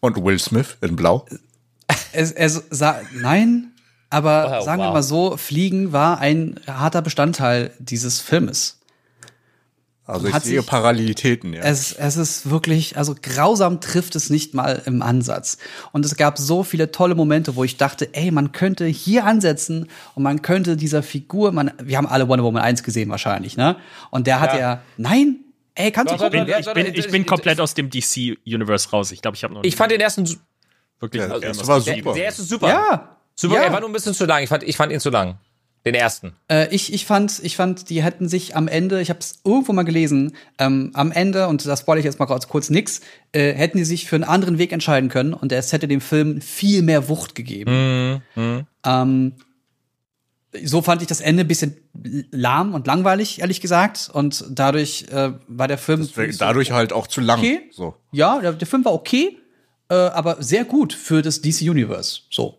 Und Will Smith in Blau? Es, es sa nein, aber Oh, sagen wir wow. mal so, Fliegen war ein harter Bestandteil dieses Filmes. Also ich Hat sehe sich- Parallelitäten, ja. Es, es ist wirklich, also grausam trifft es nicht mal im Ansatz. Und es gab so viele tolle Momente, wo ich dachte, ey, man könnte hier ansetzen und man könnte dieser Figur, man, wir haben alle Wonder Woman 1 gesehen wahrscheinlich, ne? Und der hat Ja. ja, nein, ey, kannst du gucken. Ich bin, ich bin komplett aus dem DC-Universe raus. Ich glaube, ich habe noch Ich fand den ersten, wirklich Ja, also, das was war super. der erste super. Ja. Super, ja. er war nur ein bisschen zu lang. Ich fand, ich fand ihn zu lang. Den ersten. Äh, ich, ich fand, ich fand, die hätten sich am Ende, ich habe es irgendwo mal gelesen, ähm, am Ende, und das spoilere ich jetzt mal kurz, kurz nix, äh, hätten die sich für einen anderen Weg entscheiden können und es hätte dem Film viel mehr Wucht gegeben. Ähm, so fand ich das Ende ein bisschen lahm und langweilig, ehrlich gesagt. Und dadurch äh, war der Film. Deswegen Dadurch halt auch zu lang. Okay. So. Ja, der, der Film war okay, äh, aber sehr gut für das DC Universe. So.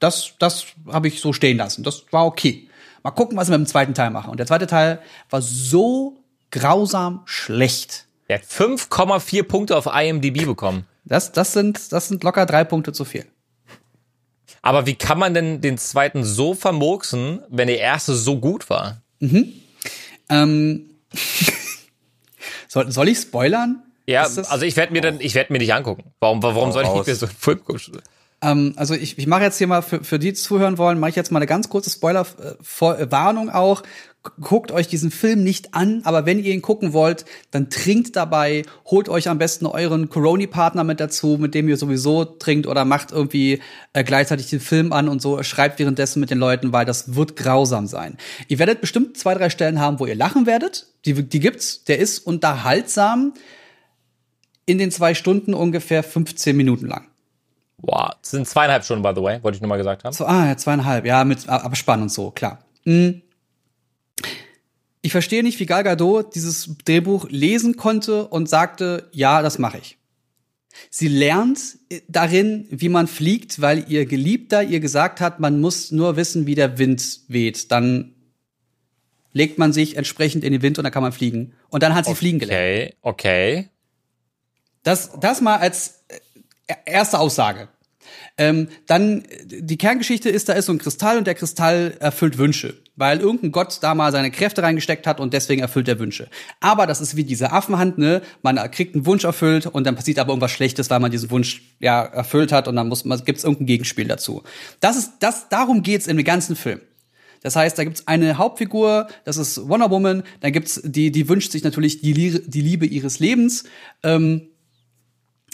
Das, das habe ich so stehen lassen. Das war okay. Mal gucken, was wir mit dem zweiten Teil machen. Und der zweite Teil war so grausam schlecht. Er hat 5,4 Punkte auf IMDb bekommen. Das, das, sind, das sind locker drei Punkte zu viel. Aber wie kann man denn den zweiten so vermurksen, wenn der erste so gut war? Ähm, soll, soll ich spoilern? Ja, also ich werde mir dann, ich werde mir nicht angucken. Warum, warum soll ich mir so einen Film gucken? Ähm, also ich, ich mache jetzt hier mal für, für die, zuhören wollen, mache ich jetzt mal eine ganz kurze Spoiler-Warnung auch. G- Guckt euch diesen Film nicht an, aber wenn ihr ihn gucken wollt, dann trinkt dabei, holt euch am besten euren Corona-Partner mit dazu, mit dem ihr sowieso trinkt oder macht irgendwie äh, gleichzeitig den Film an und so, schreibt währenddessen mit den Leuten, weil das wird grausam sein. Ihr werdet bestimmt zwei, drei Stellen haben, wo ihr lachen werdet. Die, die gibt's, der ist unterhaltsam in den zwei Stunden ungefähr 15 Minuten lang. Wow, das sind zweieinhalb Stunden, by the way, wollte ich nur mal gesagt haben. So, ah, ja, zweieinhalb, ja, mit Abspann und so, klar. Hm. Ich verstehe nicht, wie Gal Gadot dieses Drehbuch lesen konnte und sagte, ja, das mache ich. Sie lernt äh, darin, wie man fliegt, weil ihr Geliebter ihr gesagt hat, man muss nur wissen, wie der Wind weht. Dann legt man sich entsprechend in den Wind und dann kann man fliegen. Und dann hat sie fliegen gelernt. Okay, okay. Das, das mal als äh, erste Aussage. Ähm, dann die Kerngeschichte ist, da ist so ein Kristall und der Kristall erfüllt Wünsche, weil irgendein Gott da mal seine Kräfte reingesteckt hat und deswegen erfüllt er Wünsche. Aber das ist wie diese Affenhand, ne? Man kriegt einen Wunsch erfüllt und dann passiert aber irgendwas Schlechtes, weil man diesen Wunsch ja erfüllt hat und dann muss man gibt's irgendein Gegenspiel dazu. Das ist das darum geht's dem ganzen Film. Das heißt, da gibt's eine Hauptfigur, das ist Wonder Woman, dann gibt's die die wünscht sich natürlich die, die Liebe ihres Lebens. Ähm,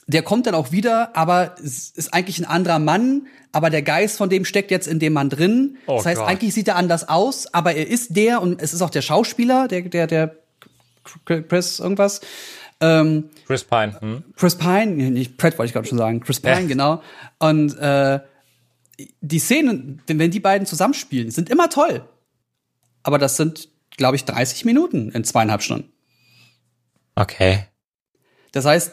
der kommt dann auch wieder, aber es ist eigentlich ein anderer Mann, aber der Geist von dem steckt jetzt in dem Mann drin. Oh das heißt, Gott. eigentlich sieht er anders aus, aber er ist der und es ist auch der Schauspieler, der, der, der Chris irgendwas. Ähm, Chris Pine. Hm? Chris Pine, nicht Pratt wollte ich gerade schon sagen, Chris Pine, Ja. genau. Und äh, die Szenen, wenn die beiden zusammenspielen, sind immer toll. Aber das sind, glaube ich, 30 Minuten in zweieinhalb Stunden. Okay. Das heißt,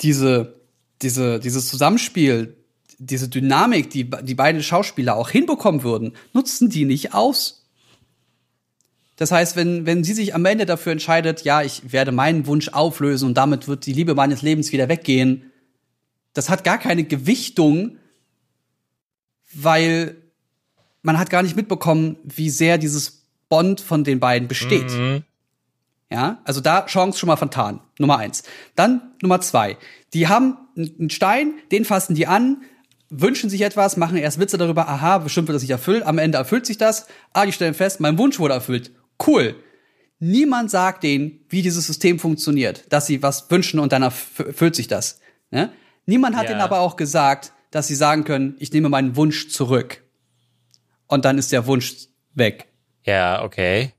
diese, diese, dieses Zusammenspiel, diese Dynamik, die die beiden Schauspieler auch hinbekommen würden, nutzen die nicht aus. Das heißt, wenn, wenn sie sich am Ende dafür entscheidet, ja, ich werde meinen Wunsch auflösen und damit wird die Liebe meines Lebens wieder weggehen, das hat gar keine Gewichtung, weil man hat gar nicht mitbekommen, wie sehr dieses Bond von den beiden besteht. Mhm. Ja, also da Chance schon mal vertan. Nummer eins. Dann Nummer zwei. Die haben einen Stein, den fassen die an, wünschen sich etwas, machen erst Witze darüber, aha, bestimmt wird das nicht erfüllt, am Ende erfüllt sich das, ah, die stellen fest, mein Wunsch wurde erfüllt. Cool. Niemand sagt denen, wie dieses System funktioniert, dass sie was wünschen und dann erf- erfüllt sich das. Ne? Niemand hat Ja. ihnen aber auch gesagt, dass sie sagen können, ich nehme meinen Wunsch zurück. Und dann ist der Wunsch weg. Ja, okay.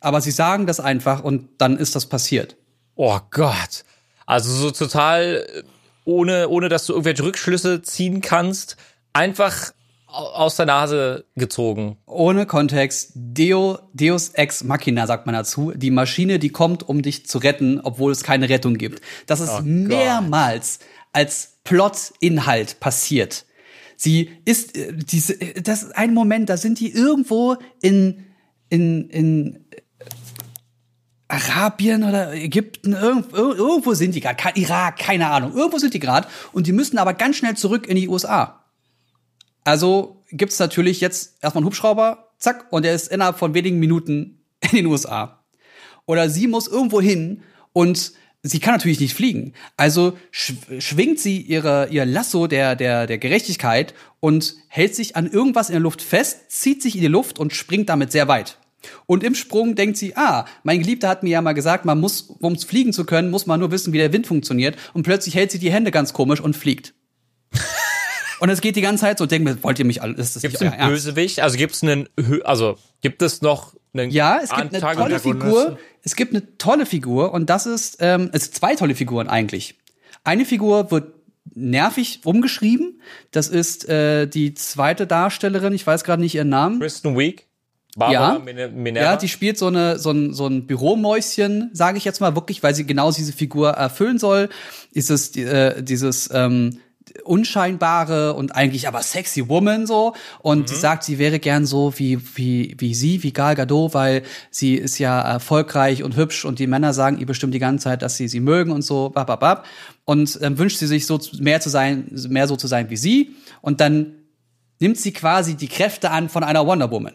Aber sie sagen das einfach und dann ist das passiert. Oh Gott. Also so total äh, ohne, ohne dass du irgendwelche Rückschlüsse ziehen kannst, einfach au- aus der Nase gezogen. Ohne Kontext, Deo, Deus ex machina sagt man dazu. Die Maschine, die kommt, um dich zu retten, obwohl es keine Rettung gibt. Das ist mehrmals als Plot-Inhalt passiert. Sie ist äh, diese, äh, das ist ein Moment, da sind die irgendwo in in in Arabien oder Ägypten, irgend, ir- irgendwo sind die gerade, Irak, keine Ahnung, irgendwo sind die gerade und die müssen aber ganz schnell zurück in die USA. Also gibt's natürlich jetzt erstmal einen Hubschrauber, zack, und der ist innerhalb von wenigen Minuten in den USA. Oder sie muss irgendwo hin und sie kann natürlich nicht fliegen. Also sch schwingt sie ihre, ihr Lasso der, der, der Gerechtigkeit und hält sich an irgendwas in der Luft fest, zieht sich in die Luft und springt damit sehr weit. Und im Sprung denkt sie, ah, mein Geliebter hat mir ja mal gesagt, man muss, um fliegen zu können, muss man nur wissen, wie der Wind funktioniert. Und plötzlich hält sie die Hände ganz komisch und fliegt. und es geht die ganze Zeit so, denkt mir, wollt ihr mich alle, ist das Gibt es nicht einen euer? Bösewicht? Also gibt es einen, also gibt es noch einen Ja, es gibt eine tolle? Figur. Es gibt eine tolle Figur und das ist, ähm, es sind zwei tolle Figuren eigentlich. Eine Figur wird nervig umgeschrieben. Das ist äh, die zweite Darstellerin. Ich weiß gerade nicht ihren Namen. Kristen Wiig? Barbara Ja. Mine- Minerva? Ja, die spielt so eine so ein, so ein Büromäuschen, sage ich jetzt mal wirklich, weil sie genau diese Figur erfüllen soll. Dieses äh, dieses ähm, unscheinbare und eigentlich aber sexy Woman so und sie sagt, sie wäre gern so wie wie wie sie, wie Gal Gadot, weil sie ist ja erfolgreich und hübsch und die Männer sagen ihr bestimmt die ganze Zeit, dass sie sie mögen und so bababab und ähm, wünscht sie sich so mehr zu sein, mehr so zu sein wie sie und dann nimmt sie quasi die Kräfte an von einer Wonder Woman.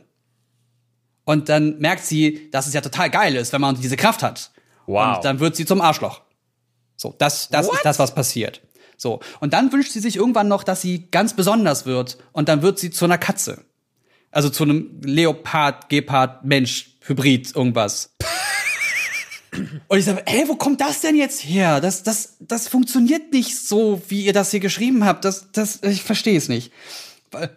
Und dann merkt sie, dass es ja total geil ist, wenn man diese Kraft hat. Wow. Und dann wird sie zum Arschloch. So, das, das ist das, was passiert. So. Und dann wünscht sie sich irgendwann noch, dass sie ganz besonders wird. Und dann wird sie zu einer Katze. Also zu einem Leopard, Gepard, Mensch, Hybrid, irgendwas. Und ich sage, ey, wo kommt das denn jetzt her? Das, das, das funktioniert nicht so, wie ihr das hier geschrieben habt. Das, das, ich verstehe es nicht.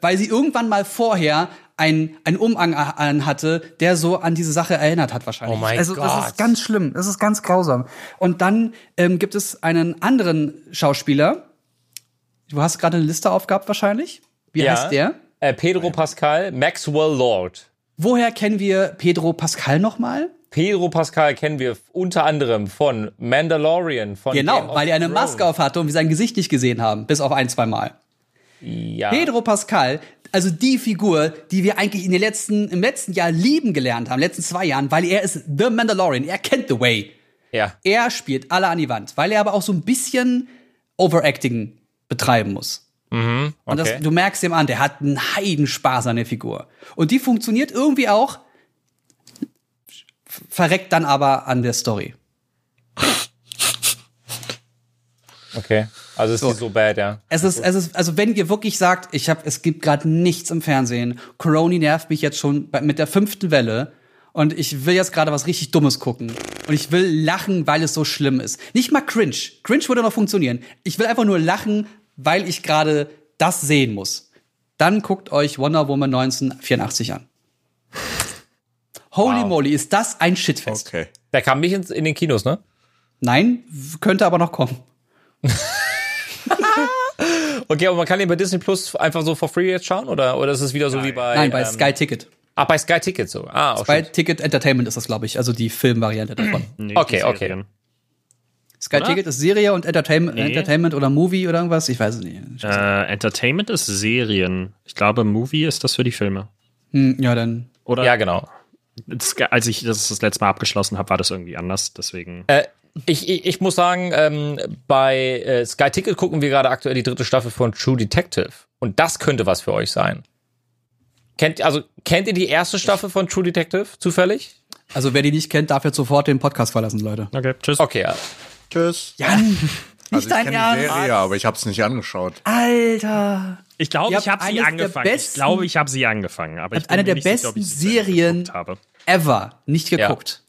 Weil sie irgendwann mal vorher ein, ein Umhang an hatte, der so an diese Sache erinnert hat wahrscheinlich. Oh mein also, das Gott. ist ganz schlimm. Das ist ganz grausam. Und dann ähm, gibt es einen anderen Schauspieler. Du hast gerade eine Liste aufgehabt wahrscheinlich. Wie Ja. heißt der? Äh, Pedro Pascal, Maxwell Lord. Woher kennen wir Pedro Pascal nochmal? Pedro Pascal kennen wir unter anderem von Mandalorian, von Genau, weil er eine. Maske auf hatte und wir sein Gesicht nicht gesehen haben, bis auf ein, zwei Mal. Ja. Pedro Pascal, also die Figur, die wir eigentlich in den letzten, im letzten Jahr lieben gelernt haben, in den letzten zwei Jahren, weil er ist The Mandalorian, er kennt The Way. ja. Er spielt alle an die Wand, weil er aber auch so ein bisschen Overacting betreiben muss. Und das, okay. du merkst ihm an, der hat einen Heidenspaß an der Figur. Und die funktioniert irgendwie auch, verreckt dann aber an der Story. Okay. Also ist So. die so bad, ja. Es ist, es ist, also wenn ihr wirklich sagt, ich habe, es gibt gerade nichts im Fernsehen, Corona nervt mich jetzt schon bei, mit der fünften Welle und ich will jetzt gerade was richtig Dummes gucken und ich will lachen, weil es so schlimm ist. Nicht mal cringe. Cringe würde noch funktionieren. Ich will einfach nur lachen, weil ich gerade das sehen muss. Dann guckt euch Wonder Woman 1984 an. Holy Wow. moly, ist das ein Shitfest. Okay. Der kam nicht ins, in den Kinos, ne? Nein, könnte aber noch kommen. Okay, aber man kann den bei Disney Plus einfach so for free jetzt schauen? Oder, oder ist es wieder so wie bei. Nein, bei ähm, Sky Ticket. Ah, bei Sky Ticket so. Ah, auch Bei schon. Ticket Entertainment ist das, glaube ich, also die Filmvariante davon. Nee, Okay, okay. Sky Oder? Ticket ist Serie und Entertainment, Nee. Entertainment oder Movie oder irgendwas, ich weiß es nicht. Äh, Entertainment ist Serien. Ich glaube, Movie ist das für die Filme. Hm, ja, dann. Oder? Ja, genau. Das, als ich das das letzte Mal abgeschlossen habe, war das irgendwie anders. Deswegen. Äh, ich, ich, ich muss sagen, ähm, bei äh, Sky Ticket gucken wir gerade aktuell die dritte Staffel von True Detective. Und das könnte was für euch sein. kennt, also, kennt ihr die erste Staffel von True Detective zufällig? Also wer die nicht kennt, darf jetzt sofort den Podcast verlassen, Leute. Okay, tschüss. Okay, ja. Tschüss. Jan, nicht Also ich dein kenne die. Serie, aber ich habe es nicht angeschaut. Alter. Ich glaube, ich habe sie angefangen. Ich besten- glaube, ich habe sie angefangen. Aber ich Habt eine bin der nicht sicher, besten ich Ende Serien-. Ever nicht geguckt.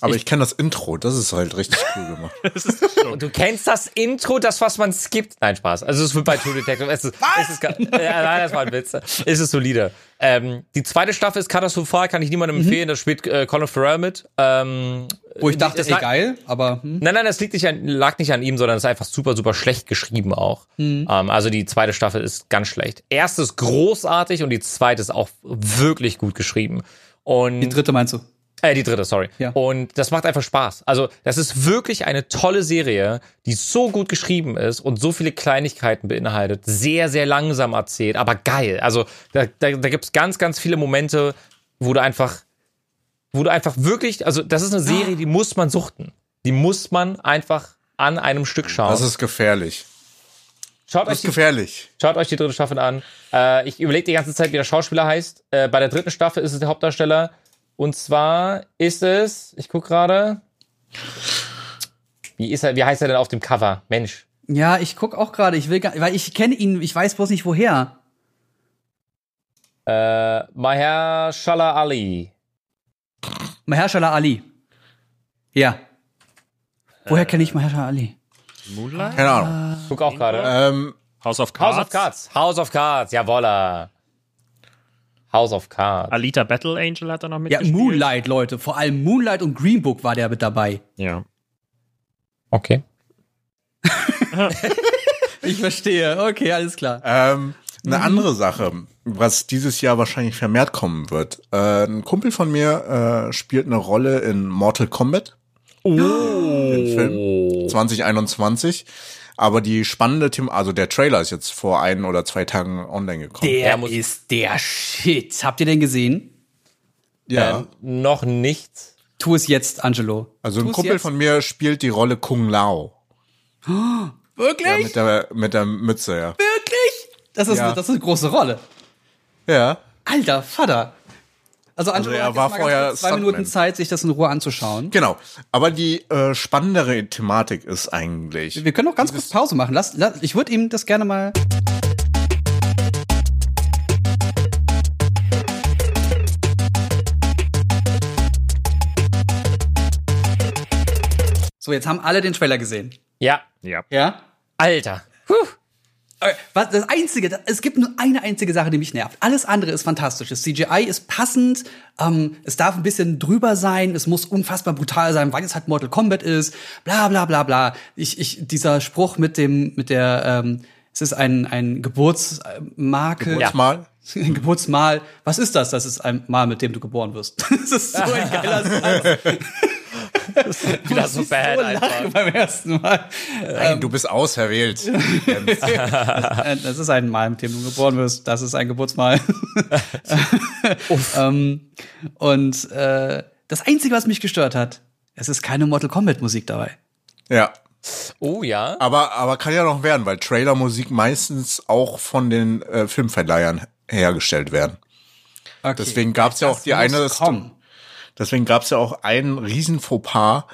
Aber ich, kenne das Intro, das ist halt richtig cool gemacht. Du kennst das Intro, das, was man skippt. Nein, Spaß. Also es wird bei True Detective. Es ist, es ist, ga- ja, nein, das war ein Witz. Es ist solide. Ähm, die zweite Staffel ist katastrophal, kann ich niemandem empfehlen. Da spielt äh, Colin Farrell mit. Ähm, Wo ich dachte, das ey, lag- geil, aber hm. Nein, nein, das liegt nicht an, lag nicht an ihm, sondern es ist einfach super, super schlecht geschrieben auch. Ähm, also die zweite Staffel ist ganz schlecht. Erste ist großartig und die zweite ist auch wirklich gut geschrieben. Und die dritte meinst du? Äh, die dritte, sorry. Ja. Und das macht einfach Spaß. Also, das ist wirklich eine tolle Serie, die so gut geschrieben ist und so viele Kleinigkeiten beinhaltet. Sehr, sehr langsam erzählt, aber geil. Also, da, da, da gibt's ganz, ganz viele Momente, wo du einfach, wo du einfach wirklich, also, das ist eine Serie, die muss man suchten. Die muss man einfach an einem Stück schauen. Das ist gefährlich. schaut, Das euch ist die, gefährlich. schaut euch die dritte Staffel an. Äh, ich überlege die ganze Zeit, wie der Schauspieler heißt. Äh, bei der dritten Staffel ist es der Hauptdarsteller. Und zwar ist es, ich guck gerade. Wie ist er, wie heißt er denn auf dem Cover? Mensch. Ja, ich guck auch gerade, ich will gar, weil ich kenne ihn, ich weiß bloß nicht woher. Äh, Mahershala Ali. Mahershala Ali. Ja. Woher kenne ich Mahershala Ali? Moonlight? Keine Ahnung. Guck auch gerade. Ähm, House of Cards? House of Cards. House of Cards, jawolla. House of Cards. Alita Battle Angel hat er noch Ja, mitgespielt. Moonlight, Leute. Vor allem Moonlight und Green Book war der mit dabei. Ja. Okay. Ich verstehe. Okay, alles klar. ähm, eine andere Sache, was dieses Jahr wahrscheinlich vermehrt kommen wird. Äh, ein Kumpel von mir äh, spielt eine Rolle in Mortal Kombat. Oh. Den Film 2021. Aber die spannende Thema, also der Trailer ist jetzt vor ein oder zwei Tagen online gekommen. Der Er muss- ist der Shit. Habt ihr den gesehen? ja. Ähm, noch nicht. Tu es jetzt, Angelo. Also Tu ein Kumpel jetzt. von mir spielt die Rolle Kung Lao. Wirklich? Ja, mit der, mit der Mütze, ja. Wirklich? Das ist, Ja. das ist eine große Rolle. Ja. Alter Vater. Also Angelo er hat jetzt war vorher zwei Stuntman. Minuten Zeit, sich das in Ruhe anzuschauen. Genau. Aber die äh, spannendere Thematik ist eigentlich. Wir können noch ganz kurz Pause machen. Lass, lass, ich würde ihm das gerne mal. So, jetzt haben alle den Trailer gesehen. Ja. Ja. Ja? Alter. Puh. Okay, Was, das einzige, das- es gibt nur eine einzige Sache, die mich nervt. Alles andere ist fantastisch. Das CGI ist passend, ähm, es darf ein bisschen drüber sein, es muss unfassbar brutal sein, weil es halt Mortal Kombat ist, bla bla bla bla. Ich, ich, dieser Spruch mit dem, mit der, ähm, es ist ein, ein Geburtsmarke. Geburtsmal. Ein Geburtsmal. Was ist das? Das ist ein Mal, mit dem du geboren wirst. Das ist so ein geiler Satz. Wieder so bad so einfach. beim ersten Mal. Nein, du bist auserwählt. Äh, Das ist ein Mal, mit dem du geboren wirst. Das ist ein Geburtsmal. ähm, und äh, das Einzige, was mich gestört hat, es ist keine Mortal Kombat Musik dabei. ja. Oh ja. Aber, aber kann ja noch werden, weil Trailermusik meistens auch von den äh, Filmverleihern hergestellt werden. Okay. Deswegen gab's ja auch die eine. kommen. Deswegen gab's ja auch einen riesen Fauxpas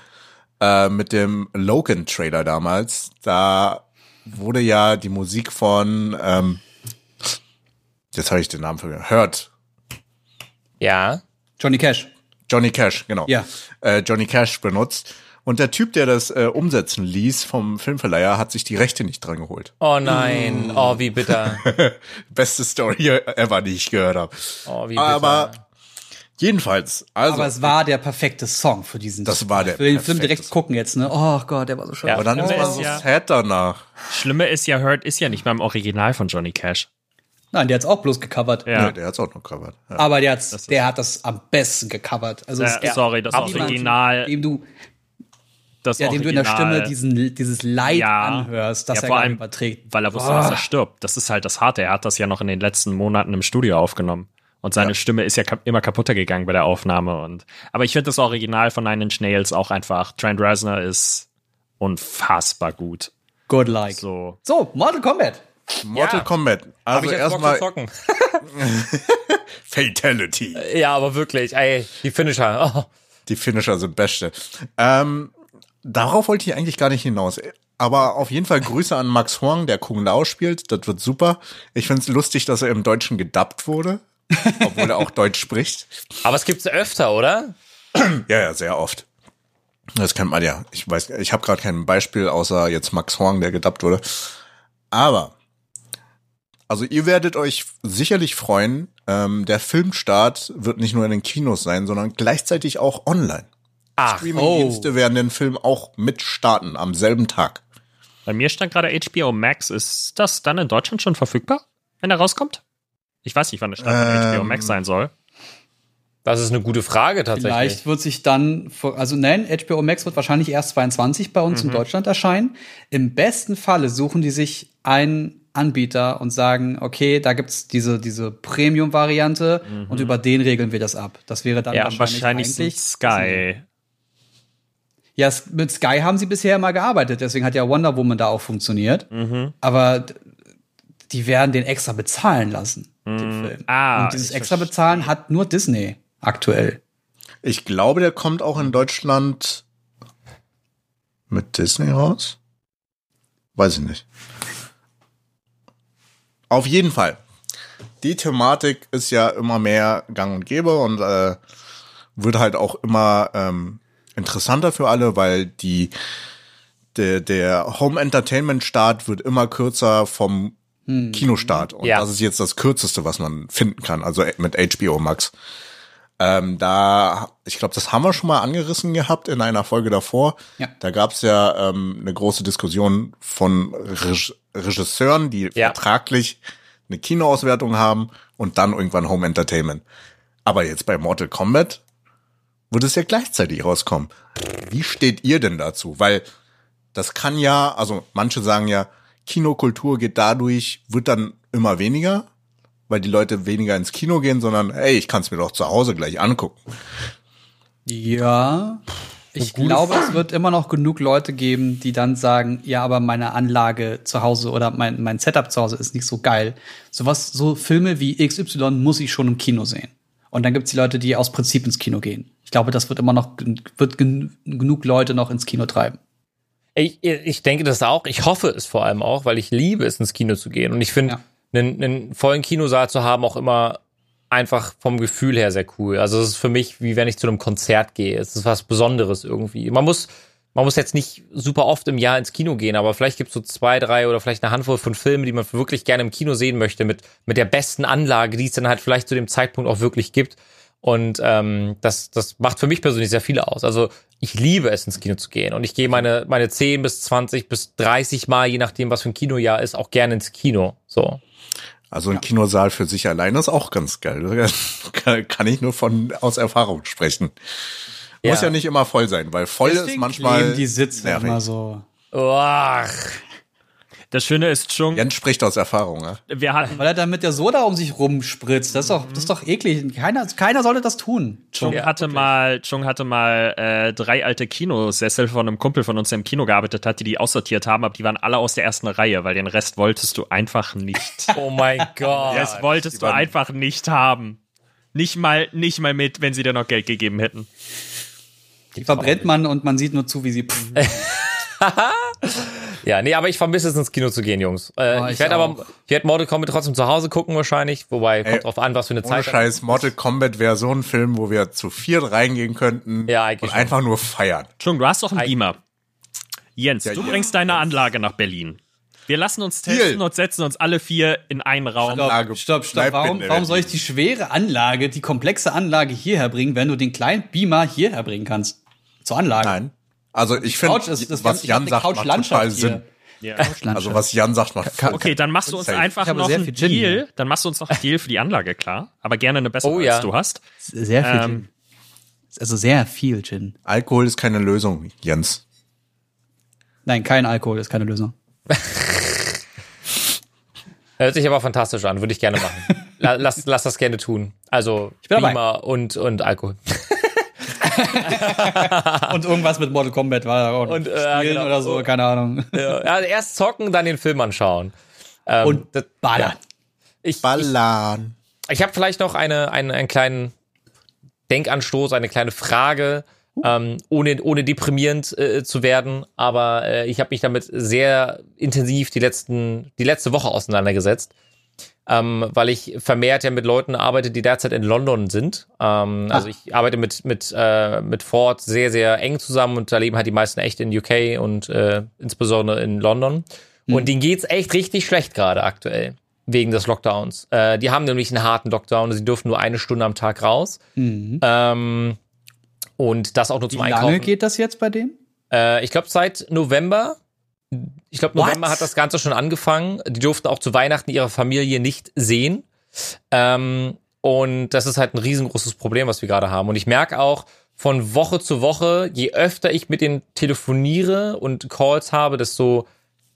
äh, mit dem Logan-Trailer damals. Da wurde ja die Musik von, ähm, jetzt habe ich den Namen vergessen, Hurt. Ja. Johnny Cash. Johnny Cash, genau. Ja. Äh, Johnny Cash benutzt. Und der Typ, der das äh, umsetzen ließ vom Filmverleiher, hat sich die Rechte nicht dran geholt. Oh nein. Oh, wie bitter. Beste Story ever, die ich gehört habe. Oh, wie bitter. Aber jedenfalls, also, Aber es war der perfekte Song für diesen. Das war der will den Film direkt gucken jetzt, ne? Oh Gott, der war so schön. Ja. aber dann ist ist so ja- sad danach. Schlimme ist ja, Hurt ist ja nicht beim Original von Johnny Cash. Nein, der hat's auch bloß gecovert. Ja. Ja, der hat's auch noch covered. Ja. Aber der, hat's, der hat das am besten gecovert. Also es Ja, gibt sorry, das. Original. dem du, Das ja, dem du in der Stimme diesen, dieses Leid Ja. anhörst, das Ja, er vor allem, überträgt. Weil er wusste, dass er stirbt. Das ist halt das Harte. Er hat das ja noch in den letzten Monaten im Studio aufgenommen. Und seine Stimme ist ja kap immer kaputter gegangen bei der Aufnahme. Und, aber ich finde das Original von Nine Inch Nails auch einfach. Trent Reznor ist unfassbar gut. Good like. So. So, Mortal Kombat. Mortal Ja. Kombat. Also erstmal, zocken. Fatality. Ja, aber wirklich, ey, die Finisher. Oh. Die Finisher sind beste. Ähm, darauf wollte ich eigentlich gar nicht hinaus. Aber auf jeden Fall Grüße an Max Huang, der Kung Lao spielt. Das wird super. Ich finde es lustig, dass er im Deutschen gedubbt wurde, obwohl er auch Deutsch spricht. Aber es gibt's öfter, oder? Ja, ja, sehr oft. Das kennt man ja. Ich weiß, ich habe gerade kein Beispiel außer jetzt Max Horn, der gedubbt wurde. Aber also ihr werdet euch sicherlich freuen. Ähm, der Filmstart wird nicht nur in den Kinos sein, sondern gleichzeitig auch online. Ach, Streamingdienste werden den Film auch mit starten am selben Tag. Bei mir stand gerade HBO Max. Ist das dann in Deutschland schon verfügbar, wenn er rauskommt? Ich weiß nicht, wann der Start von Ähm, HBO Max sein soll. das ist eine gute Frage tatsächlich. Vielleicht wird sich dann, also nein, HBO Max wird wahrscheinlich erst 22 bei uns in Deutschland erscheinen. Im besten Falle suchen die sich einen Anbieter und sagen, okay, da gibt's diese, diese Premium-Variante und über den regeln wir das ab. Das wäre dann Ja, wahrscheinlich, wahrscheinlich Sky. Ja, mit Sky haben sie bisher immer gearbeitet, deswegen hat ja Wonder Woman da auch funktioniert. Aber d- die werden den extra bezahlen lassen, den Film. Ah, und dieses extra bezahlen hat nur Disney aktuell. Ich glaube, der kommt auch in Deutschland mit Disney raus. Weiß ich nicht. Auf jeden Fall. Die Thematik ist ja immer mehr gang und gäbe und äh, wird halt auch immer ähm, interessanter für alle, weil die der, der Home Entertainment Start wird immer kürzer vom Kinostart und Ja. das ist jetzt das kürzeste, was man finden kann, also mit HBO Max. Ähm, da, ich glaube, das haben wir schon mal angerissen gehabt in einer Folge davor. Ja. Da gab es ja ähm, eine große Diskussion von Reg Regisseuren, die Ja. vertraglich eine Kinoauswertung haben und dann irgendwann Home Entertainment. Aber jetzt bei Mortal Kombat wird es ja gleichzeitig rauskommen. Wie steht ihr denn dazu? Weil das kann ja, also manche sagen ja, Kinokultur geht dadurch, wird dann immer weniger, weil die Leute weniger ins Kino gehen, sondern ey, ich kann es mir doch zu Hause gleich angucken. Ja. Ich glaube, es wird immer noch genug Leute geben, die dann sagen, ja, aber meine Anlage zu Hause oder mein, mein Setup zu Hause ist nicht so geil. Sowas, so Filme wie XY muss ich schon im Kino sehen. Und dann gibt's die Leute, die aus Prinzip ins Kino gehen. Ich glaube, das wird immer noch, wird gen genug Leute noch ins Kino treiben. Ich, ich denke das auch. Ich hoffe es vor allem auch, weil ich liebe es, ins Kino zu gehen. Und ich finde, Ja. einen, einen vollen Kinosaal zu haben, auch immer einfach vom Gefühl her sehr cool. Also es ist für mich, wie wenn ich zu einem Konzert gehe. Es ist was Besonderes irgendwie. Man muss, man muss jetzt nicht super oft im Jahr ins Kino gehen, aber vielleicht gibt es so zwei, drei oder vielleicht eine Handvoll von Filmen, die man wirklich gerne im Kino sehen möchte, mit, mit der besten Anlage, die es dann halt vielleicht zu dem Zeitpunkt auch wirklich gibt. Und ähm, das, das macht für mich persönlich sehr viel aus. Also ich liebe es, ins Kino zu gehen. Und ich gehe meine, meine 10 bis 20 bis 30 Mal, je nachdem, was für ein Kinojahr ist, auch gerne ins Kino. So. Also ein Kinosaal für sich alleine ist auch ganz geil. Kann, ich nur von aus Erfahrung sprechen. Muss Ja. ja nicht immer voll sein, weil voll ist manchmal die Sitze nervig. immer so. Uah. Das Schöne ist schon, Jens spricht aus Erfahrung. Ne? wir hatten, Weil er dann mit der Soda um sich rumspritzt. Das ist doch, das ist doch eklig. Keiner, keiner sollte das tun. Chung Ja, hatte mal, Chung hatte mal äh, drei alte Kinosessel von einem Kumpel von uns, der im Kino gearbeitet hat, die die aussortiert haben, aber die waren alle aus der ersten Reihe, weil den Rest wolltest du einfach nicht. Oh mein Gott. Das wolltest du einfach nicht haben. Nicht mal, nicht mal mit, wenn sie dir noch Geld gegeben hätten. Die verbrennt man und man sieht nur zu, wie sie. Ja, nee, aber ich vermisse es ins Kino zu gehen, Jungs. Äh, Oh, ich ich werde aber, ich werde Mortal Kombat trotzdem zu Hause gucken wahrscheinlich, wobei Ey, kommt drauf an, was für eine Ohne Zeit. Scheiß, Mortal Kombat wäre so ein Film, wo wir zu viert reingehen könnten Ja, eigentlich und schon. einfach nur feiern. Chung, du hast doch einen Beamer. Jens, Ja, du ja. bringst deine Anlage nach Berlin. Wir lassen uns Deal. testen und setzen uns alle vier in einen Raum. Stopp, stopp. bleibt Warum, warum soll ich die schwere Anlage, die komplexe Anlage hierher bringen, wenn du den kleinen Beamer hierher bringen kannst? Zur Anlage. Nein. Also ich finde, Couch ist, das was ich hab Jan sagt, macht total Sinn. Ja. Also was Jan sagt, macht voll Okay, dann machst du uns einfach noch einen Gin Deal. hier. Dann machst du uns noch einen Deal für die Anlage, klar. Aber gerne eine bessere, Oh ja. als du hast. sehr viel Ähm, Gin. Also sehr viel Gin. Alkohol ist keine Lösung, Jens. Nein, kein Alkohol ist keine Lösung. Hört sich aber fantastisch an, würde ich gerne machen. La- lass, lass das gerne tun. Also bin dabei. Beamer und, und Alkohol. Und irgendwas mit Mortal Kombat war da auch Und, äh, Spielen genau. oder so, keine Ahnung. Ja, also erst zocken, dann den Film anschauen. Ähm, Und das, ballern. ich, ich, Ballern. ich habe vielleicht noch eine, eine, einen kleinen Denkanstoß, eine kleine Frage, ähm, ohne, ohne deprimierend äh, zu werden. Aber äh, ich habe mich damit sehr intensiv die, letzten, die letzte Woche auseinandergesetzt. Ähm, weil ich vermehrt ja mit Leuten arbeite, die derzeit in London sind. Ähm, also ich arbeite mit, mit, äh, mit Ford sehr, sehr eng zusammen und da leben halt die meisten echt in UK und äh, insbesondere in London. Und Mhm. denen geht's echt richtig schlecht gerade aktuell wegen des Lockdowns. Äh, die haben nämlich einen harten Lockdown. Sie dürfen nur eine Stunde am Tag raus. Ähm, und das auch nur Wie zum lange Einkaufen. geht das jetzt bei denen? Äh, ich glaube seit November. Ich glaube What? November hat das Ganze schon angefangen. Die durften auch zu Weihnachten ihre Familie nicht sehen. Ähm, und das ist halt ein riesengroßes Problem, was wir gerade haben. Und ich merke auch von Woche zu Woche, je öfter ich mit denen telefoniere und Calls habe, desto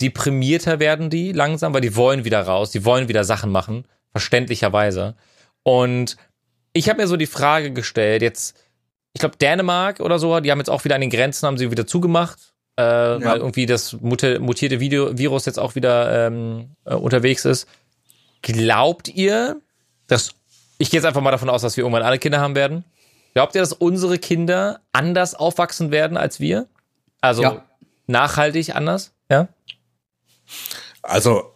deprimierter werden die langsam, weil die wollen wieder raus, die wollen wieder Sachen machen, verständlicherweise. Und ich habe mir so die Frage gestellt, jetzt, ich glaube, Dänemark oder so, die haben jetzt auch wieder an den Grenzen, haben sie wieder zugemacht, äh, weil irgendwie das mutierte Video Virus jetzt auch wieder ähm, äh, unterwegs ist. Glaubt ihr, dass, ich gehe jetzt einfach mal davon aus, dass wir irgendwann alle Kinder haben werden. Glaubt ihr, dass unsere Kinder anders aufwachsen werden als wir? Also Ja. nachhaltig anders? Ja? Also,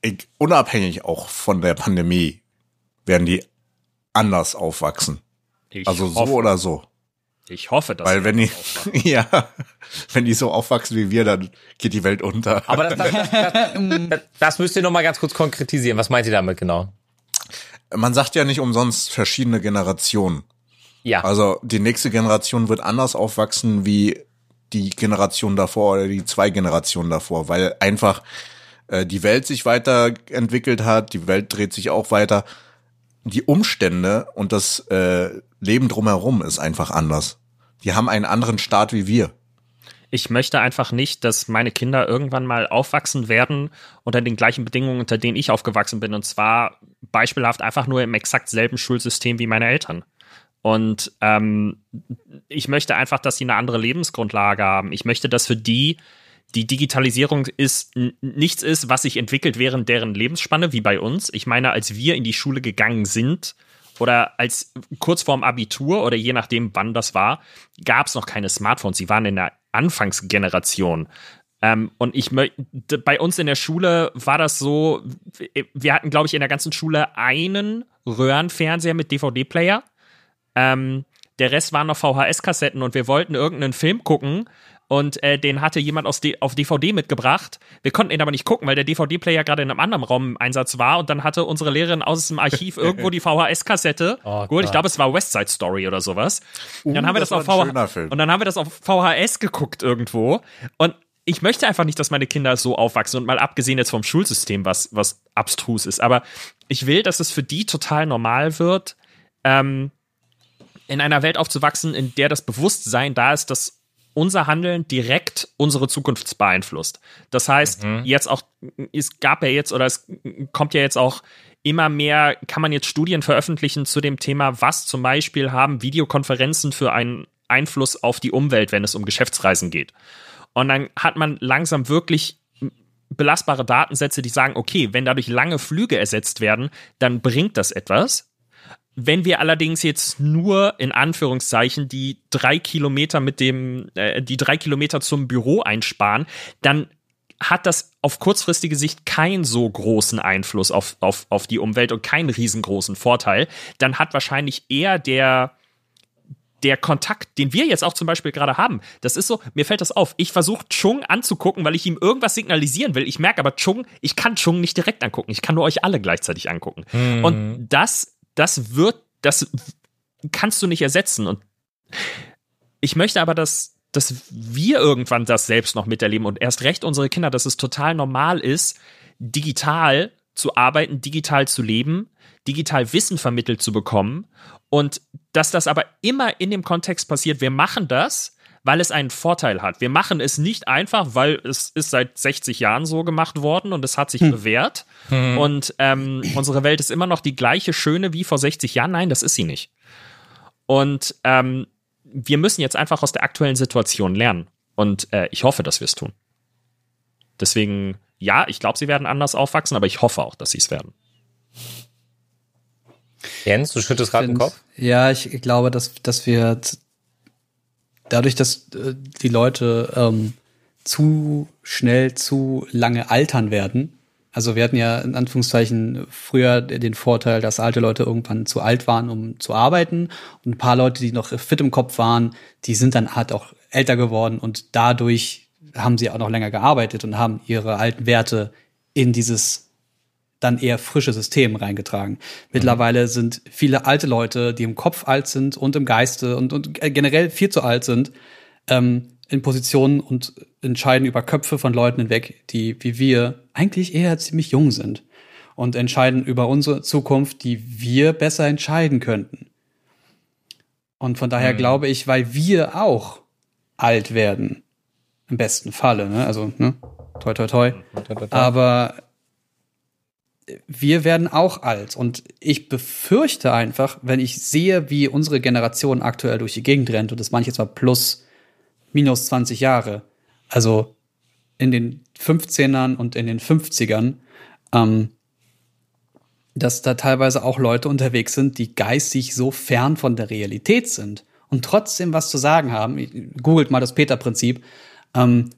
ich, unabhängig auch von der Pandemie werden die anders aufwachsen. Ich Also so hoffe, oder so. Ich hoffe, dass Weil wenn die, ja, wenn die so aufwachsen wie wir, dann geht die Welt unter. Aber das, das, das, das, das müsst ihr noch mal ganz kurz konkretisieren. Was meint ihr damit genau? Man sagt ja nicht umsonst verschiedene Generationen. Ja. Also die nächste Generation wird anders aufwachsen wie die Generation davor oder die zwei Generationen davor, weil einfach äh, die Welt sich weiterentwickelt hat, die Welt dreht sich auch weiter. Die Umstände und das äh, Leben drumherum ist einfach anders. Die haben einen anderen Start wie wir. Ich möchte einfach nicht, dass meine Kinder irgendwann mal aufwachsen werden unter den gleichen Bedingungen, unter denen ich aufgewachsen bin. Und zwar beispielhaft einfach nur im exakt selben Schulsystem wie meine Eltern. Und ähm, ich möchte einfach, dass sie eine andere Lebensgrundlage haben. Ich möchte, dass für die die Digitalisierung ist nichts ist, was sich entwickelt während deren Lebensspanne, wie bei uns. Ich meine, als wir in die Schule gegangen sind oder als kurz vorm Abitur oder je nachdem, wann das war, gab es noch keine Smartphones. Sie waren in der Anfangsgeneration. Ähm, und ich bei uns in der Schule war das so, wir hatten, glaube ich, in der ganzen Schule einen Röhrenfernseher mit DVD-Player. Ähm, der Rest waren noch VHS-Kassetten und wir wollten irgendeinen Film gucken und äh, den hatte jemand aus D auf DVD mitgebracht. Wir konnten ihn aber nicht gucken, weil der DVD-Player gerade in einem anderen Raum im Einsatz war und dann hatte unsere Lehrerin aus dem Archiv irgendwo die VHS-Kassette. Oh Gut, ich glaube, es war West Side Story oder sowas. Und dann Uh, haben wir das das, auf war ein VH schöner Film. und dann haben wir das auf VHS geguckt irgendwo und ich möchte einfach nicht, dass meine Kinder so aufwachsen und mal abgesehen jetzt vom Schulsystem, was, was abstrus ist, aber ich will, dass es für die total normal wird, ähm, in einer Welt aufzuwachsen, in der das Bewusstsein da ist, dass unser Handeln direkt unsere Zukunft beeinflusst. Das heißt, jetzt auch, es gab ja jetzt oder es kommt ja jetzt auch immer mehr, kann man jetzt Studien veröffentlichen zu dem Thema, was zum Beispiel haben Videokonferenzen für einen Einfluss auf die Umwelt, wenn es um Geschäftsreisen geht. Und dann hat man langsam wirklich belastbare Datensätze, die sagen, okay, wenn dadurch lange Flüge ersetzt werden, dann bringt das etwas. Wenn wir allerdings jetzt nur in Anführungszeichen die drei Kilometer mit dem, äh, die drei Kilometer zum Büro einsparen, dann hat das auf kurzfristige Sicht keinen so großen Einfluss auf, auf, auf die Umwelt und keinen riesengroßen Vorteil. Dann hat wahrscheinlich eher der, der Kontakt, den wir jetzt auch zum Beispiel gerade haben, das ist so, mir fällt das auf. Ich versuche Chung anzugucken, weil ich ihm irgendwas signalisieren will. Ich merke aber Chung, ich kann Chung nicht direkt angucken. Ich kann nur euch alle gleichzeitig angucken. Und das, das wird, das kannst du nicht ersetzen. Und ich möchte aber, dass, dass wir irgendwann das selbst noch miterleben und erst recht unsere Kinder, dass es total normal ist, digital zu arbeiten, digital zu leben, digital Wissen vermittelt zu bekommen und dass das aber immer in dem Kontext passiert, wir machen das, weil es einen Vorteil hat. Wir machen es nicht einfach, weil es ist seit 60 Jahren so gemacht worden und es hat sich bewährt. Und ähm, unsere Welt ist immer noch die gleiche schöne wie vor 60 Jahren. Nein, das ist sie nicht. Und ähm, wir müssen jetzt einfach aus der aktuellen Situation lernen. Und äh, ich hoffe, dass wir es tun. Deswegen, ja, ich glaube, sie werden anders aufwachsen, aber ich hoffe auch, dass sie es werden. Jens, du schüttest gerade den Kopf? Ja, ich glaube, dass, dass wir dadurch, dass äh, die Leute ähm, zu schnell, zu lange altern werden. Also wir hatten ja in Anführungszeichen früher den Vorteil, dass alte Leute irgendwann zu alt waren, um zu arbeiten. Und ein paar Leute, die noch fit im Kopf waren, die sind dann halt auch älter geworden und dadurch haben sie auch noch länger gearbeitet und haben ihre alten Werte in dieses dann eher frische System reingetragen. Mittlerweile sind viele alte Leute, die im Kopf alt sind und im Geiste und, und generell viel zu alt sind, ähm, in Positionen und entscheiden über Köpfe von Leuten hinweg, die wie wir eigentlich eher ziemlich jung sind und entscheiden über unsere Zukunft, die wir besser entscheiden könnten. Und von daher mhm. glaube ich, weil wir auch alt werden, im besten Falle, ne? also ne? toi toi toi, aber wir werden auch alt. Und ich befürchte einfach, wenn ich sehe, wie unsere Generation aktuell durch die Gegend rennt, und das manches mal plus, minus 20 Jahre, also in den 15ern und in den 50ern, ähm, dass da teilweise auch Leute unterwegs sind, die geistig so fern von der Realität sind und trotzdem was zu sagen haben. Googelt mal das Peter-Prinzip. Ähm,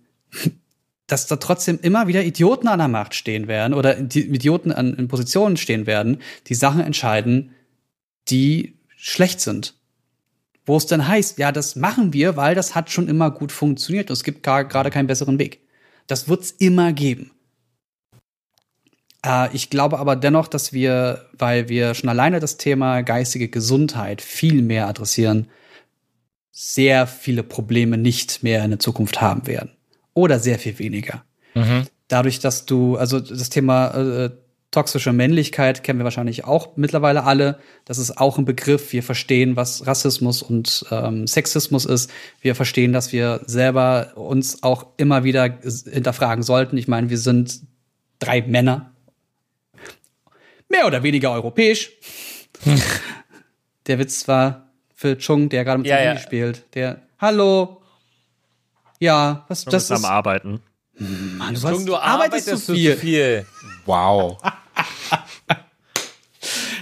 dass da trotzdem immer wieder Idioten an der Macht stehen werden oder Idioten an, in Positionen stehen werden, die Sachen entscheiden, die schlecht sind. Wo es dann heißt, ja, das machen wir, weil das hat schon immer gut funktioniert. Es gibt gerade keinen besseren Weg. Das wird's immer geben. Äh, ich glaube aber dennoch, dass wir, weil wir schon alleine das Thema geistige Gesundheit viel mehr adressieren, sehr viele Probleme nicht mehr in der Zukunft haben werden oder sehr viel weniger. Mhm. Dadurch, dass du, also das Thema äh, toxische Männlichkeit kennen wir wahrscheinlich auch mittlerweile alle. Das ist auch ein Begriff. Wir verstehen, was Rassismus und ähm, Sexismus ist. Wir verstehen, dass wir selber uns auch immer wieder hinterfragen sollten. Ich meine, wir sind drei Männer. Mehr oder weniger europäisch. Der Witz war für Chung, der gerade mit ja, ja. spielt. Der, hallo, ja, was du das ist am Arbeiten. Mann, du, was, du arbeitest, arbeitest so viel. viel. Wow.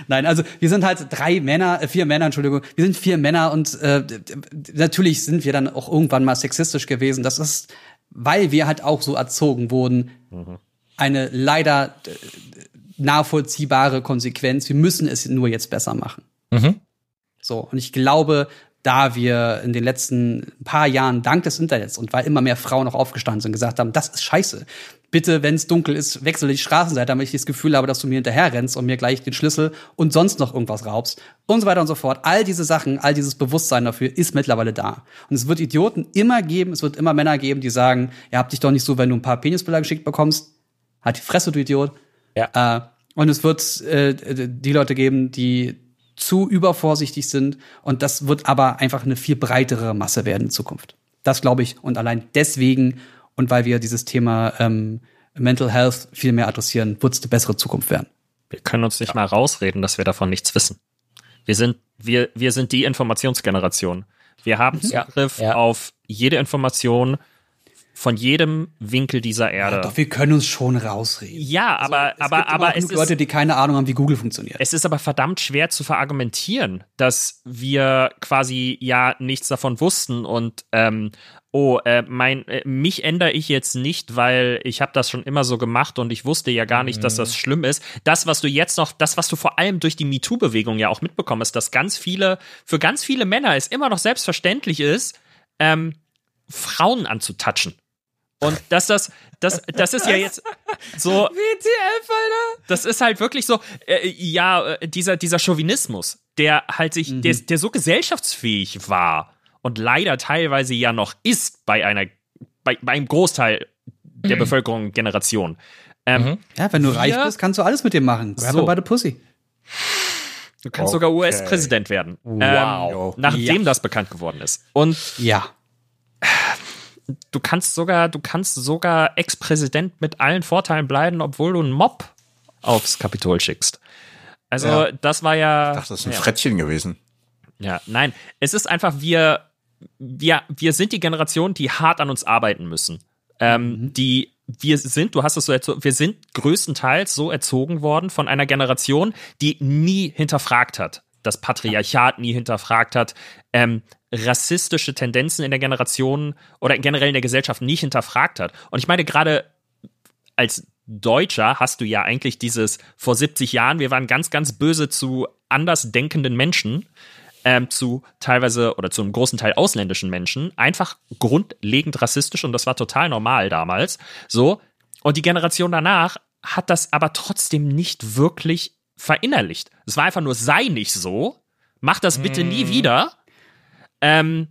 Nein, also wir sind halt drei Männer, äh, vier Männer, Entschuldigung, wir sind vier Männer und äh, natürlich sind wir dann auch irgendwann mal sexistisch gewesen. Das ist, weil wir halt auch so erzogen wurden, mhm. eine leider äh, nachvollziehbare Konsequenz. Wir müssen es nur jetzt besser machen. Mhm. So, und ich glaube, da wir in den letzten paar Jahren dank des Internets und weil immer mehr Frauen auch aufgestanden sind, gesagt haben, das ist scheiße. Bitte, wenn es dunkel ist, wechsel die Straßenseite, damit ich das Gefühl habe, dass du mir hinterher rennst und mir gleich den Schlüssel und sonst noch irgendwas raubst und so weiter und so fort. All diese Sachen, all dieses Bewusstsein dafür ist mittlerweile da. Und es wird Idioten immer geben, es wird immer Männer geben, die sagen, ja, hab dich doch nicht so, wenn du ein paar Penisbilder geschickt bekommst. Halt die Fresse, du Idiot. Ja. Äh, und es wird äh, die Leute geben, die zu übervorsichtig sind. Und das wird aber einfach eine viel breitere Masse werden in Zukunft. Das glaube ich. Und allein deswegen und weil wir dieses Thema ähm, Mental Health viel mehr adressieren, wird es eine bessere Zukunft werden. Wir können uns nicht ja. mal rausreden, dass wir davon nichts wissen. Wir sind, wir, wir sind die Informationsgeneration. Wir haben mhm. Zugriff ja. Ja. auf jede Information, von jedem Winkel dieser Erde. Ja, doch, wir können uns schon rausreden. Ja, aber, also, es aber, aber es ist. Leute, die keine Ahnung haben, wie Google funktioniert. Es ist aber verdammt schwer zu verargumentieren, dass wir quasi ja nichts davon wussten und, ähm, oh, äh, mein, äh, mich ändere ich jetzt nicht, weil ich habe das schon immer so gemacht und ich wusste ja gar nicht, mhm. dass das mhm. schlimm ist. Das, was du jetzt noch, das, was du vor allem durch die MeToo-Bewegung ja auch mitbekommen hast, dass ganz viele, für ganz viele Männer es immer noch selbstverständlich ist, ähm, Frauen anzutatschen. Und dass das, das, das ist ja jetzt so. WTF, Alter? Das ist halt wirklich so, äh, ja, äh, dieser, dieser Chauvinismus, der halt sich, mhm. der, der so gesellschaftsfähig war und leider teilweise ja noch ist bei einer, bei, bei einem Großteil der mhm. Bevölkerung, Generation. Ähm, mhm. Ja, wenn du reich bist, kannst du alles mit dem machen. Grab so. bei der Pussy. Du kannst okay. sogar US-Präsident werden. Wow. Ähm, nachdem ja. das bekannt geworden ist. Und ja du kannst sogar, du kannst sogar Ex-Präsident mit allen Vorteilen bleiben, obwohl du einen Mob aufs Kapitol schickst. Also, ja. das war ja. Ich dachte, das ist ein ja. Frettchen gewesen. Ja, nein. Es ist einfach, wir, wir, wir sind die Generation, die hart an uns arbeiten müssen. Ähm, mhm. Die wir sind, du hast es so erzogen, wir sind größtenteils so erzogen worden von einer Generation, die nie hinterfragt hat. Das Patriarchat nie hinterfragt hat, ähm, rassistische Tendenzen in der Generation oder generell in der Gesellschaft nie hinterfragt hat. Und ich meine, gerade als Deutscher hast du ja eigentlich dieses vor 70 Jahren, wir waren ganz, ganz böse zu anders denkenden Menschen, ähm, zu teilweise oder zu einem großen Teil ausländischen Menschen, einfach grundlegend rassistisch und das war total normal damals. So. Und die Generation danach hat das aber trotzdem nicht wirklich verinnerlicht. Es war einfach nur, sei nicht so, mach das bitte nie wieder. Ähm,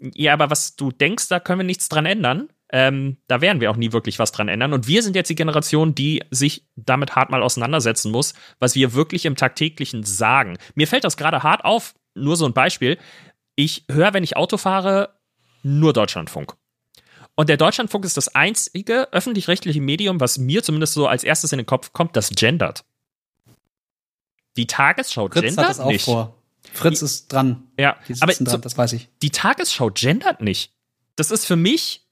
ja, aber was du denkst, da können wir nichts dran ändern. Ähm, da werden wir auch nie wirklich was dran ändern. Und wir sind jetzt die Generation, die sich damit hart mal auseinandersetzen muss, was wir wirklich im tagtäglichen sagen. Mir fällt das gerade hart auf, nur so ein Beispiel. Ich höre, wenn ich Auto fahre, nur Deutschlandfunk. Und der Deutschlandfunk ist das einzige öffentlich-rechtliche Medium, was mir zumindest so als erstes in den Kopf kommt, das gendert. Die Tagesschau Fritz gendert hat das auch nicht. vor. Fritz ist dran. Ja, Die aber sitzen so, dran, das weiß ich. die Tagesschau gendert nicht. Das ist für mich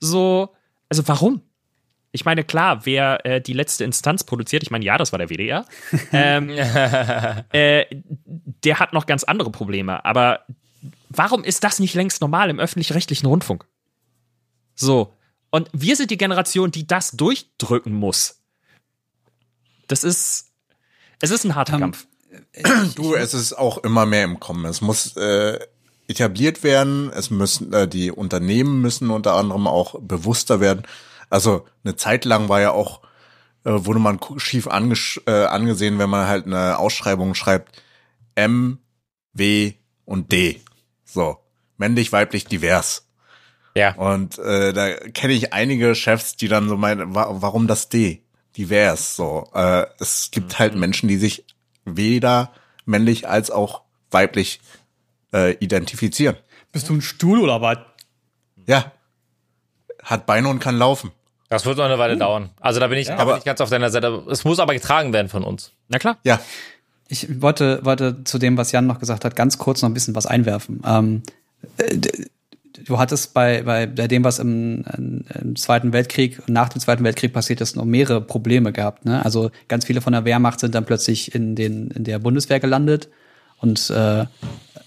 so, also warum? Ich meine, klar, wer äh, die letzte Instanz produziert, ich meine, ja, das war der WDR, ähm, äh, der hat noch ganz andere Probleme. Aber warum ist das nicht längst normal im öffentlich-rechtlichen Rundfunk? So. Und wir sind die Generation, die das durchdrücken muss. Das ist, es ist ein harter Ähm, Kampf. Du, es ist auch immer mehr im Kommen. Es muss äh, etabliert werden. Es müssen äh, die Unternehmen müssen unter anderem auch bewusster werden. Also eine Zeit lang war ja auch äh, wurde man schief angesch äh, angesehen, wenn man halt eine Ausschreibung schreibt M, W und D. So männlich, weiblich, divers. Ja. Und äh, da kenne ich einige Chefs, die dann so meinen, wa warum das D? Divers. So, äh, es gibt halt Menschen, die sich weder männlich als auch weiblich äh, identifizieren. Bist du ein Stuhl oder was? Ja, hat Beine und kann laufen. Das wird noch eine Weile dauern. Also da bin ich, da bin aber- ich ganz auf deiner Seite. Es muss aber getragen werden von uns. Na klar. Ja, Ich wollte, wollte zu dem, was Jan noch gesagt hat, ganz kurz noch ein bisschen was einwerfen. Ähm, äh, du hattest bei, bei, bei dem, was im, im Zweiten Weltkrieg und nach dem Zweiten Weltkrieg passiert ist, noch mehrere Probleme gehabt. Ne? Also ganz viele von der Wehrmacht sind dann plötzlich in, den, in der Bundeswehr gelandet und äh,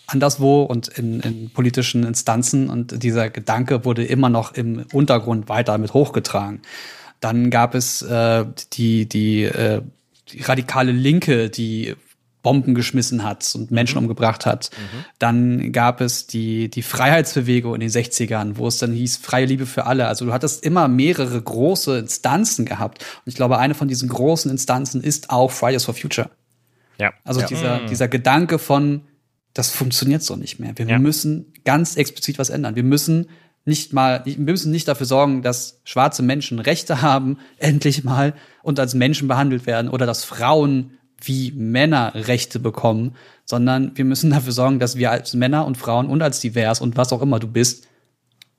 anderswo und in, in politischen Instanzen und dieser Gedanke wurde immer noch im Untergrund weiter mit hochgetragen. Dann gab es äh, die, die, äh, die radikale Linke, die Bomben geschmissen hat und Menschen umgebracht hat. Dann gab es die, die Freiheitsbewegung in den 60ern, wo es dann hieß, freie Liebe für alle. Also du hattest immer mehrere große Instanzen gehabt. Und ich glaube, eine von diesen großen Instanzen ist auch Fridays for Future. Ja. Also dieser, dieser Gedanke von, das funktioniert so nicht mehr. Wir Ja. müssen ganz explizit was ändern. Wir müssen nicht mal, wir müssen nicht dafür sorgen, dass schwarze Menschen Rechte haben, endlich mal, und als Menschen behandelt werden oder dass Frauen wie Männer Rechte bekommen, sondern wir müssen dafür sorgen, dass wir als Männer und Frauen und als divers und was auch immer du bist,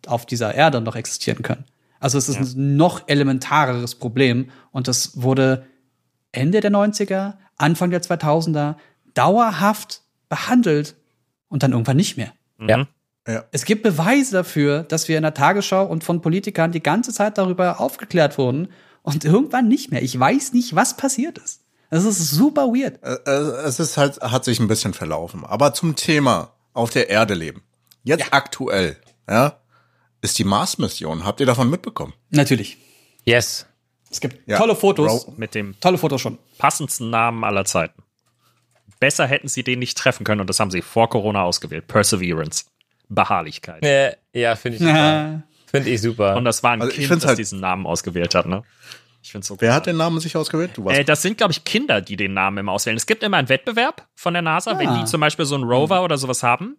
auf dieser Erde noch existieren können. Also es ist ein noch elementareres Problem und das wurde Ende der 90er, Anfang der 2000er dauerhaft behandelt und dann irgendwann nicht mehr. Ja. ja. Es gibt Beweise dafür, dass wir in der Tagesschau und von Politikern die ganze Zeit darüber aufgeklärt wurden und irgendwann nicht mehr. Ich weiß nicht, was passiert ist. Das ist super weird. Es ist halt, hat sich ein bisschen verlaufen. Aber zum Thema auf der Erde leben. Jetzt aktuell, ja, ist die Mars-Mission. Habt ihr davon mitbekommen? Natürlich. Yes. Es gibt Ja. tolle Fotos. Bro. Mit dem Tolle Fotos schon. passendsten Namen aller Zeiten. Besser hätten sie den nicht treffen können und das haben sie vor Corona ausgewählt. Perseverance. Beharrlichkeit. Äh, ja, finde ich super. Finde ich super. Und das war ein Also ich Kind, das halt- diesen Namen ausgewählt hat, ne? Ich find's so Wer hat den Namen sich ausgewählt? Du warst. Äh, das sind, glaube ich, Kinder, die den Namen immer auswählen. Es gibt immer einen Wettbewerb von der NASA, wenn Ah. die zum Beispiel so einen Rover oder sowas haben.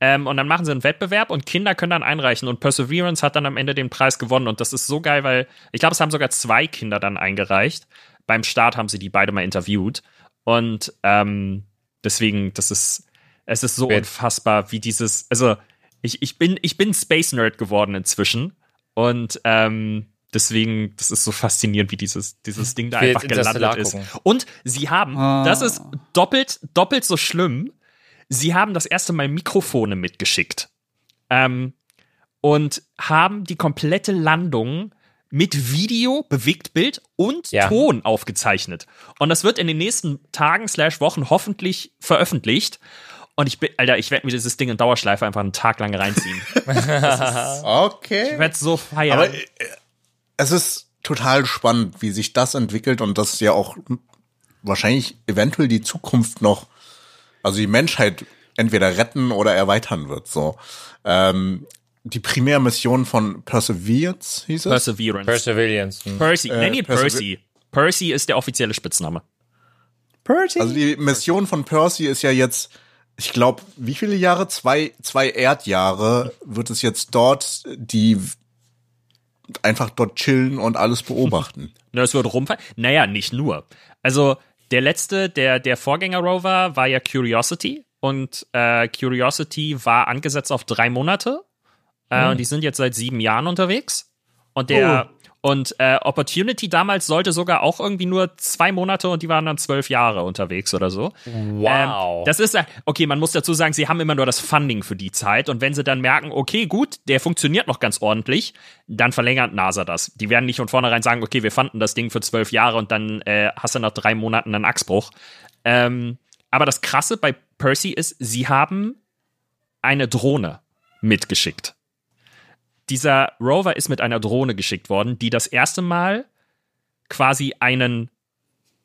Ähm, und dann machen sie einen Wettbewerb und Kinder können dann einreichen. Und Perseverance hat dann am Ende den Preis gewonnen. Und das ist so geil, weil ich glaube, es haben sogar zwei Kinder dann eingereicht. Beim Start haben sie die beide mal interviewt. Und ähm, deswegen, das ist, es ist so unfassbar, wie dieses, also ich, ich bin, ich bin Space Nerd geworden inzwischen. Und ähm, deswegen, das ist so faszinierend, wie dieses, dieses Ding da einfach gelandet ist. Und sie haben, Ah. das ist doppelt, doppelt so schlimm. Sie haben das erste Mal Mikrofone mitgeschickt. Ähm, und haben die komplette Landung mit Video, Bewegtbild und Ja. Ton aufgezeichnet. Und das wird in den nächsten Tagen slash Wochen hoffentlich veröffentlicht. Und ich bin, Alter, ich werde mir dieses Ding in Dauerschleife einfach einen Tag lang reinziehen. Okay. Ich werde so feiern. Aber äh, es ist total spannend, wie sich das entwickelt und das ja auch wahrscheinlich eventuell die Zukunft noch, also die Menschheit entweder retten oder erweitern wird. So ähm, die Primärmission von Perseverance hieß es. Perseverance. Perseverance. Hm. Percy. Nenn ihn Persever- Percy. Percy ist der offizielle Spitzname. Percy. also die Mission von Percy ist ja jetzt, ich glaube, wie viele Jahre? Zwei, zwei Erdjahre wird es jetzt dort die einfach dort chillen und alles beobachten. Ne, Es wird rumfallen. Naja, nicht nur. Also der letzte, der, der Vorgänger-Rover war ja Curiosity und äh, Curiosity war angesetzt auf drei Monate äh, und die sind jetzt seit sieben Jahren unterwegs. Und der und äh, Opportunity damals sollte sogar auch irgendwie nur zwei Monate und die waren dann zwölf Jahre unterwegs oder so. Wow. Ähm, das ist, äh, okay, man muss dazu sagen, sie haben immer nur das Funding für die Zeit und wenn sie dann merken, okay, gut, der funktioniert noch ganz ordentlich, dann verlängert NASA das. Die werden nicht von vornherein sagen, okay, wir fanden das Ding für zwölf Jahre und dann äh, hast du nach drei Monaten einen Achsbruch. Ähm, aber das Krasse bei Percy ist, sie haben eine Drohne mitgeschickt. Dieser Rover ist mit einer Drohne geschickt worden, die das erste Mal quasi einen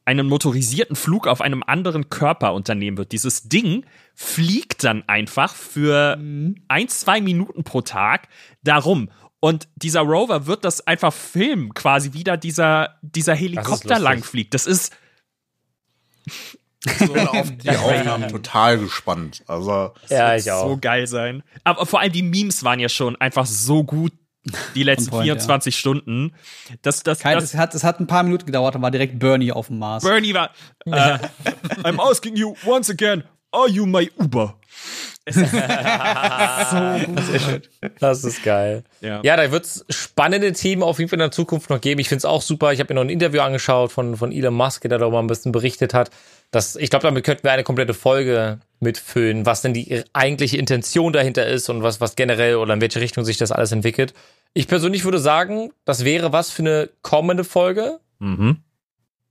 einen motorisierten Flug auf einem anderen Körper unternehmen wird. Dieses Ding fliegt dann einfach für ein, zwei Minuten pro Tag darum. Und dieser Rover wird das einfach filmen, quasi wieder dieser, dieser Helikopter langfliegt. Das ist. Ich bin auf die Aufnahmen total gespannt. Also ja, ich so auch. geil sein. Aber vor allem die Memes waren ja schon einfach so gut die letzten point, 24 Stunden. Das, das, Kein, das, es, hat, es hat ein paar Minuten gedauert, dann war direkt Bernie auf dem Mars. Bernie war. Äh, I'm asking you once again, are you my Uber? Das ist geil. Ja. Ja, da wird's spannende Themen auf jeden Fall in der Zukunft noch geben. Ich find's auch super. Ich habe mir noch ein Interview angeschaut von, von Elon Musk, der darüber ein bisschen berichtet hat. Das, ich glaube, damit könnten wir eine komplette Folge mitfüllen, was denn die eigentliche Intention dahinter ist und was, was generell oder in welche Richtung sich das alles entwickelt. Ich persönlich würde sagen, das wäre was für eine kommende Folge. Mhm.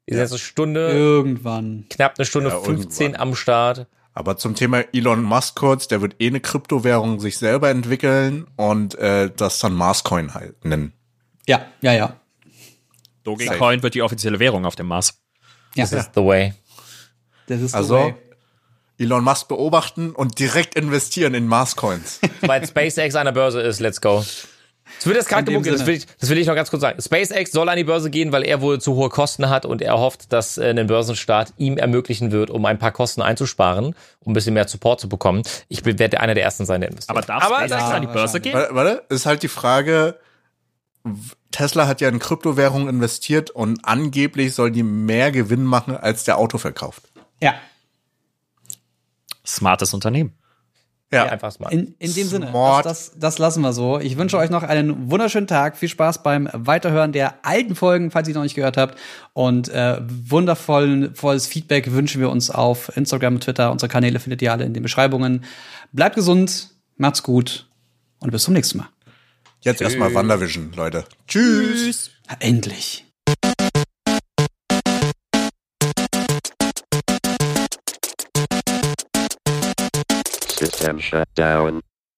Die ist jetzt eine Stunde, Irgendwann. knapp eine Stunde Ja, 15 irgendwann. am Start. Aber zum Thema Elon Musk kurz, der wird eh eine Kryptowährung sich selber entwickeln und äh, das dann Marscoin halt nennen. Ja, ja, ja. Dogecoin wird die offizielle Währung auf dem Mars. ja. Das ist the way. Das ist the Also way. Elon Musk beobachten und direkt investieren in Marscoins. Weil SpaceX an der Börse ist, let's go. Das wird jetzt gerade gemunkelt, das will, ich, das will ich noch ganz kurz sagen. SpaceX soll an die Börse gehen, weil er wohl zu hohe Kosten hat und er hofft, dass äh, ein Börsenstart ihm ermöglichen wird, um ein paar Kosten einzusparen, um ein bisschen mehr Support zu bekommen. Ich werde einer der Ersten sein, der investiert. Aber darf Aber SpaceX ja, an die Börse gehen? warte, warte, ist halt die Frage, Tesla hat ja in Kryptowährungen investiert und angeblich soll die mehr Gewinn machen, als der Auto verkauft. Ja. Smartes Unternehmen. Ja, einfach smart. In, in dem Sinne, das, das, das lassen wir so. Ich wünsche euch noch einen wunderschönen Tag. Viel Spaß beim Weiterhören der alten Folgen, falls ihr noch nicht gehört habt. Und äh, wundervollen, volles Feedback wünschen wir uns auf Instagram, Twitter. Unsere Kanäle findet ihr alle in den Beschreibungen. Bleibt gesund, macht's gut und bis zum nächsten Mal. jetzt erstmal Wandervision, Leute. Tschüss. Endlich. System shut down.